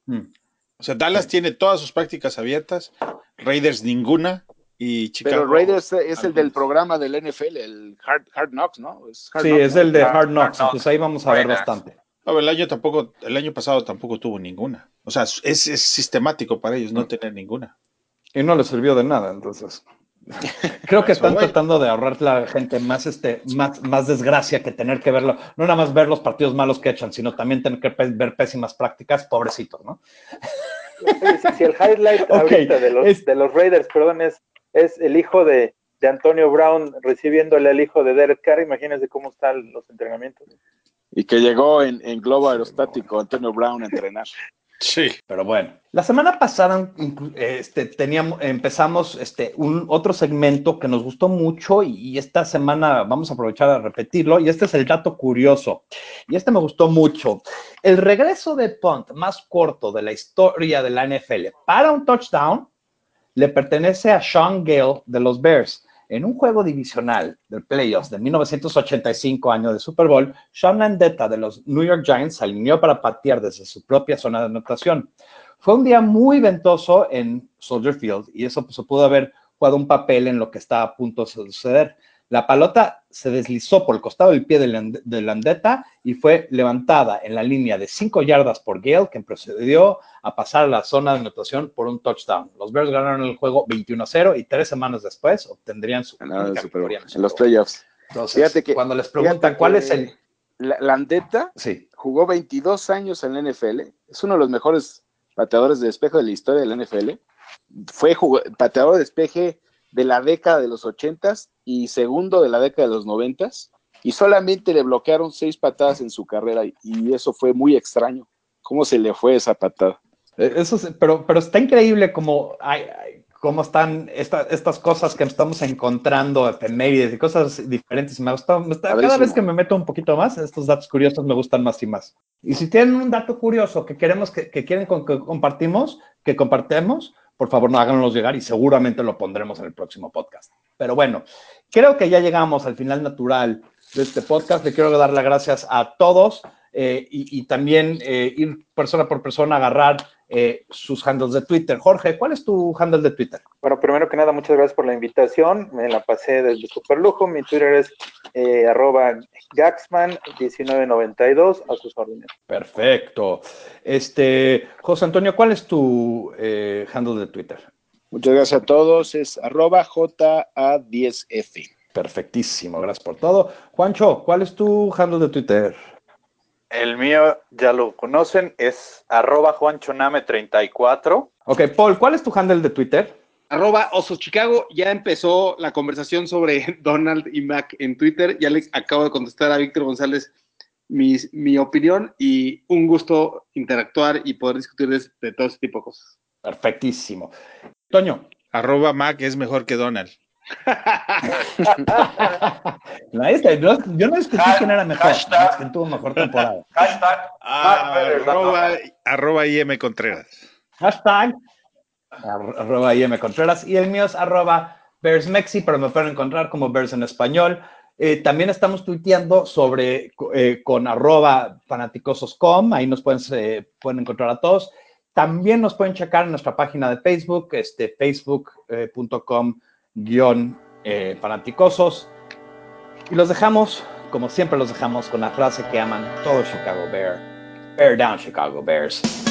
G: Hmm. O sea, Dallas tiene todas sus prácticas abiertas, Raiders ninguna y Chicago.
E: Pero Raiders es el del programa del NFL, el Hard, Hard Knocks, ¿no?
C: sí, es el de Hard Knocks, entonces ahí vamos a ver bastante.
G: el año tampoco, el año pasado tampoco tuvo ninguna. O sea, es, es sistemático para ellos no tener ninguna.
C: Y no les sirvió de nada, entonces. Creo que están tratando de ahorrar la gente más, este, más, más desgracia que tener que verlo, no nada más ver los partidos malos que echan, sino también tener que ver pésimas prácticas, pobrecitos, ¿no?
D: Si, el highlight [LAUGHS] ahorita de los, de los Raiders, perdón, es, es el hijo de, de Antonio Brown recibiéndole al hijo de Derek Carr, imagínense cómo están los entrenamientos.
E: Y que llegó en, en globo aerostático Antonio Brown a entrenar. [LAUGHS]
C: Sí. Pero bueno, la semana pasada este, teníamos, empezamos este, un otro segmento que nos gustó mucho y, esta semana vamos a aprovechar a repetirlo y este es el dato curioso y este me gustó mucho. El regreso de punt más corto de la historia de la NFL para un touchdown le pertenece a Sean Gale de los Bears. En un juego divisional del playoffs de 1985 año de Super Bowl, Sean Landeta de los New York Giants se alineó para patear desde su propia zona de anotación. Fue un día muy ventoso en Soldier Field y eso pues, se pudo haber jugado un papel en lo que estaba a punto de suceder. La palota se deslizó por el costado del pie de Landeta y fue levantada en la línea de 5 yardas por Gale, quien procedió a pasar a la zona de anotación por un touchdown. Los Bears ganaron el juego 21 0 y tres semanas después obtendrían su
E: victoria en, los playoffs.
C: fíjate que, cuando les preguntan cuál es el.
E: Landeta sí. jugó 22 años en la NFL, es uno de los mejores pateadores de despejo de la historia de la NFL. Fue pateador de despeje de la década de los ochentas y segundo de la década de los noventas y solamente le bloquearon seis patadas en su carrera y eso fue muy extraño. ¿Cómo se le fue esa patada?
C: Eh, eso pero, pero está increíble como hay, cómo están estas cosas que estamos encontrando efemérides y cosas diferentes. Me gusta, cada vez que me meto un poquito más, estos datos curiosos me gustan más y más. Y si tienen un dato curioso que queremos que, quieren que compartimos, que compartemos, por favor, no háganos llegar y seguramente lo pondremos en el próximo podcast. Pero bueno, creo que ya llegamos al final natural de este podcast. Le quiero dar las gracias a todos eh, y, también eh, ir persona por persona a agarrar eh, sus handles de Twitter. Jorge, ¿cuál es tu handle de Twitter?
D: Bueno, primero que nada, muchas gracias por la invitación. Me la pasé desde super lujo. Mi Twitter es eh, arroba Gaxman1992 a sus órdenes.
C: Perfecto. Este, José Antonio, ¿cuál es tu eh, handle de Twitter?
E: Muchas gracias a todos. Es arroba JA10F.
C: Perfectísimo, gracias por todo. Juancho, ¿cuál es tu handle de Twitter?
J: El mío ya lo conocen, es arroba juanchoname34.
C: Ok, Paul, ¿cuál es tu handle de Twitter?
F: Arroba Oso Chicago, ya empezó la conversación sobre [LAUGHS] Donald y Mac en Twitter. Ya le acabo de contestar a Víctor González mi, mi opinión y un gusto interactuar y poder discutir de, todo ese tipo de cosas.
C: Perfectísimo. Toño.
G: Arroba Mac es mejor que Donald. [LAUGHS]
C: Nadie no, yo no escuché ha, quién era mejor. Hashtag, quién tuvo mejor temporada.
G: Hashtag. Ah, arroba, IM Contreras.
C: Hashtag. Arroba IM Contreras. Y el mío es arroba Bears Mexi, pero me pueden encontrar como Bears en español. Eh, también estamos tuiteando sobre eh, con arroba fanaticososcom, ahí nos pueden, pueden encontrar a todos.
K: También nos pueden checar en nuestra página de Facebook, este, facebook.com eh, guion eh. Y los dejamos, como siempre los dejamos, con la frase que aman todo Chicago Bear. Bear down, Chicago Bears.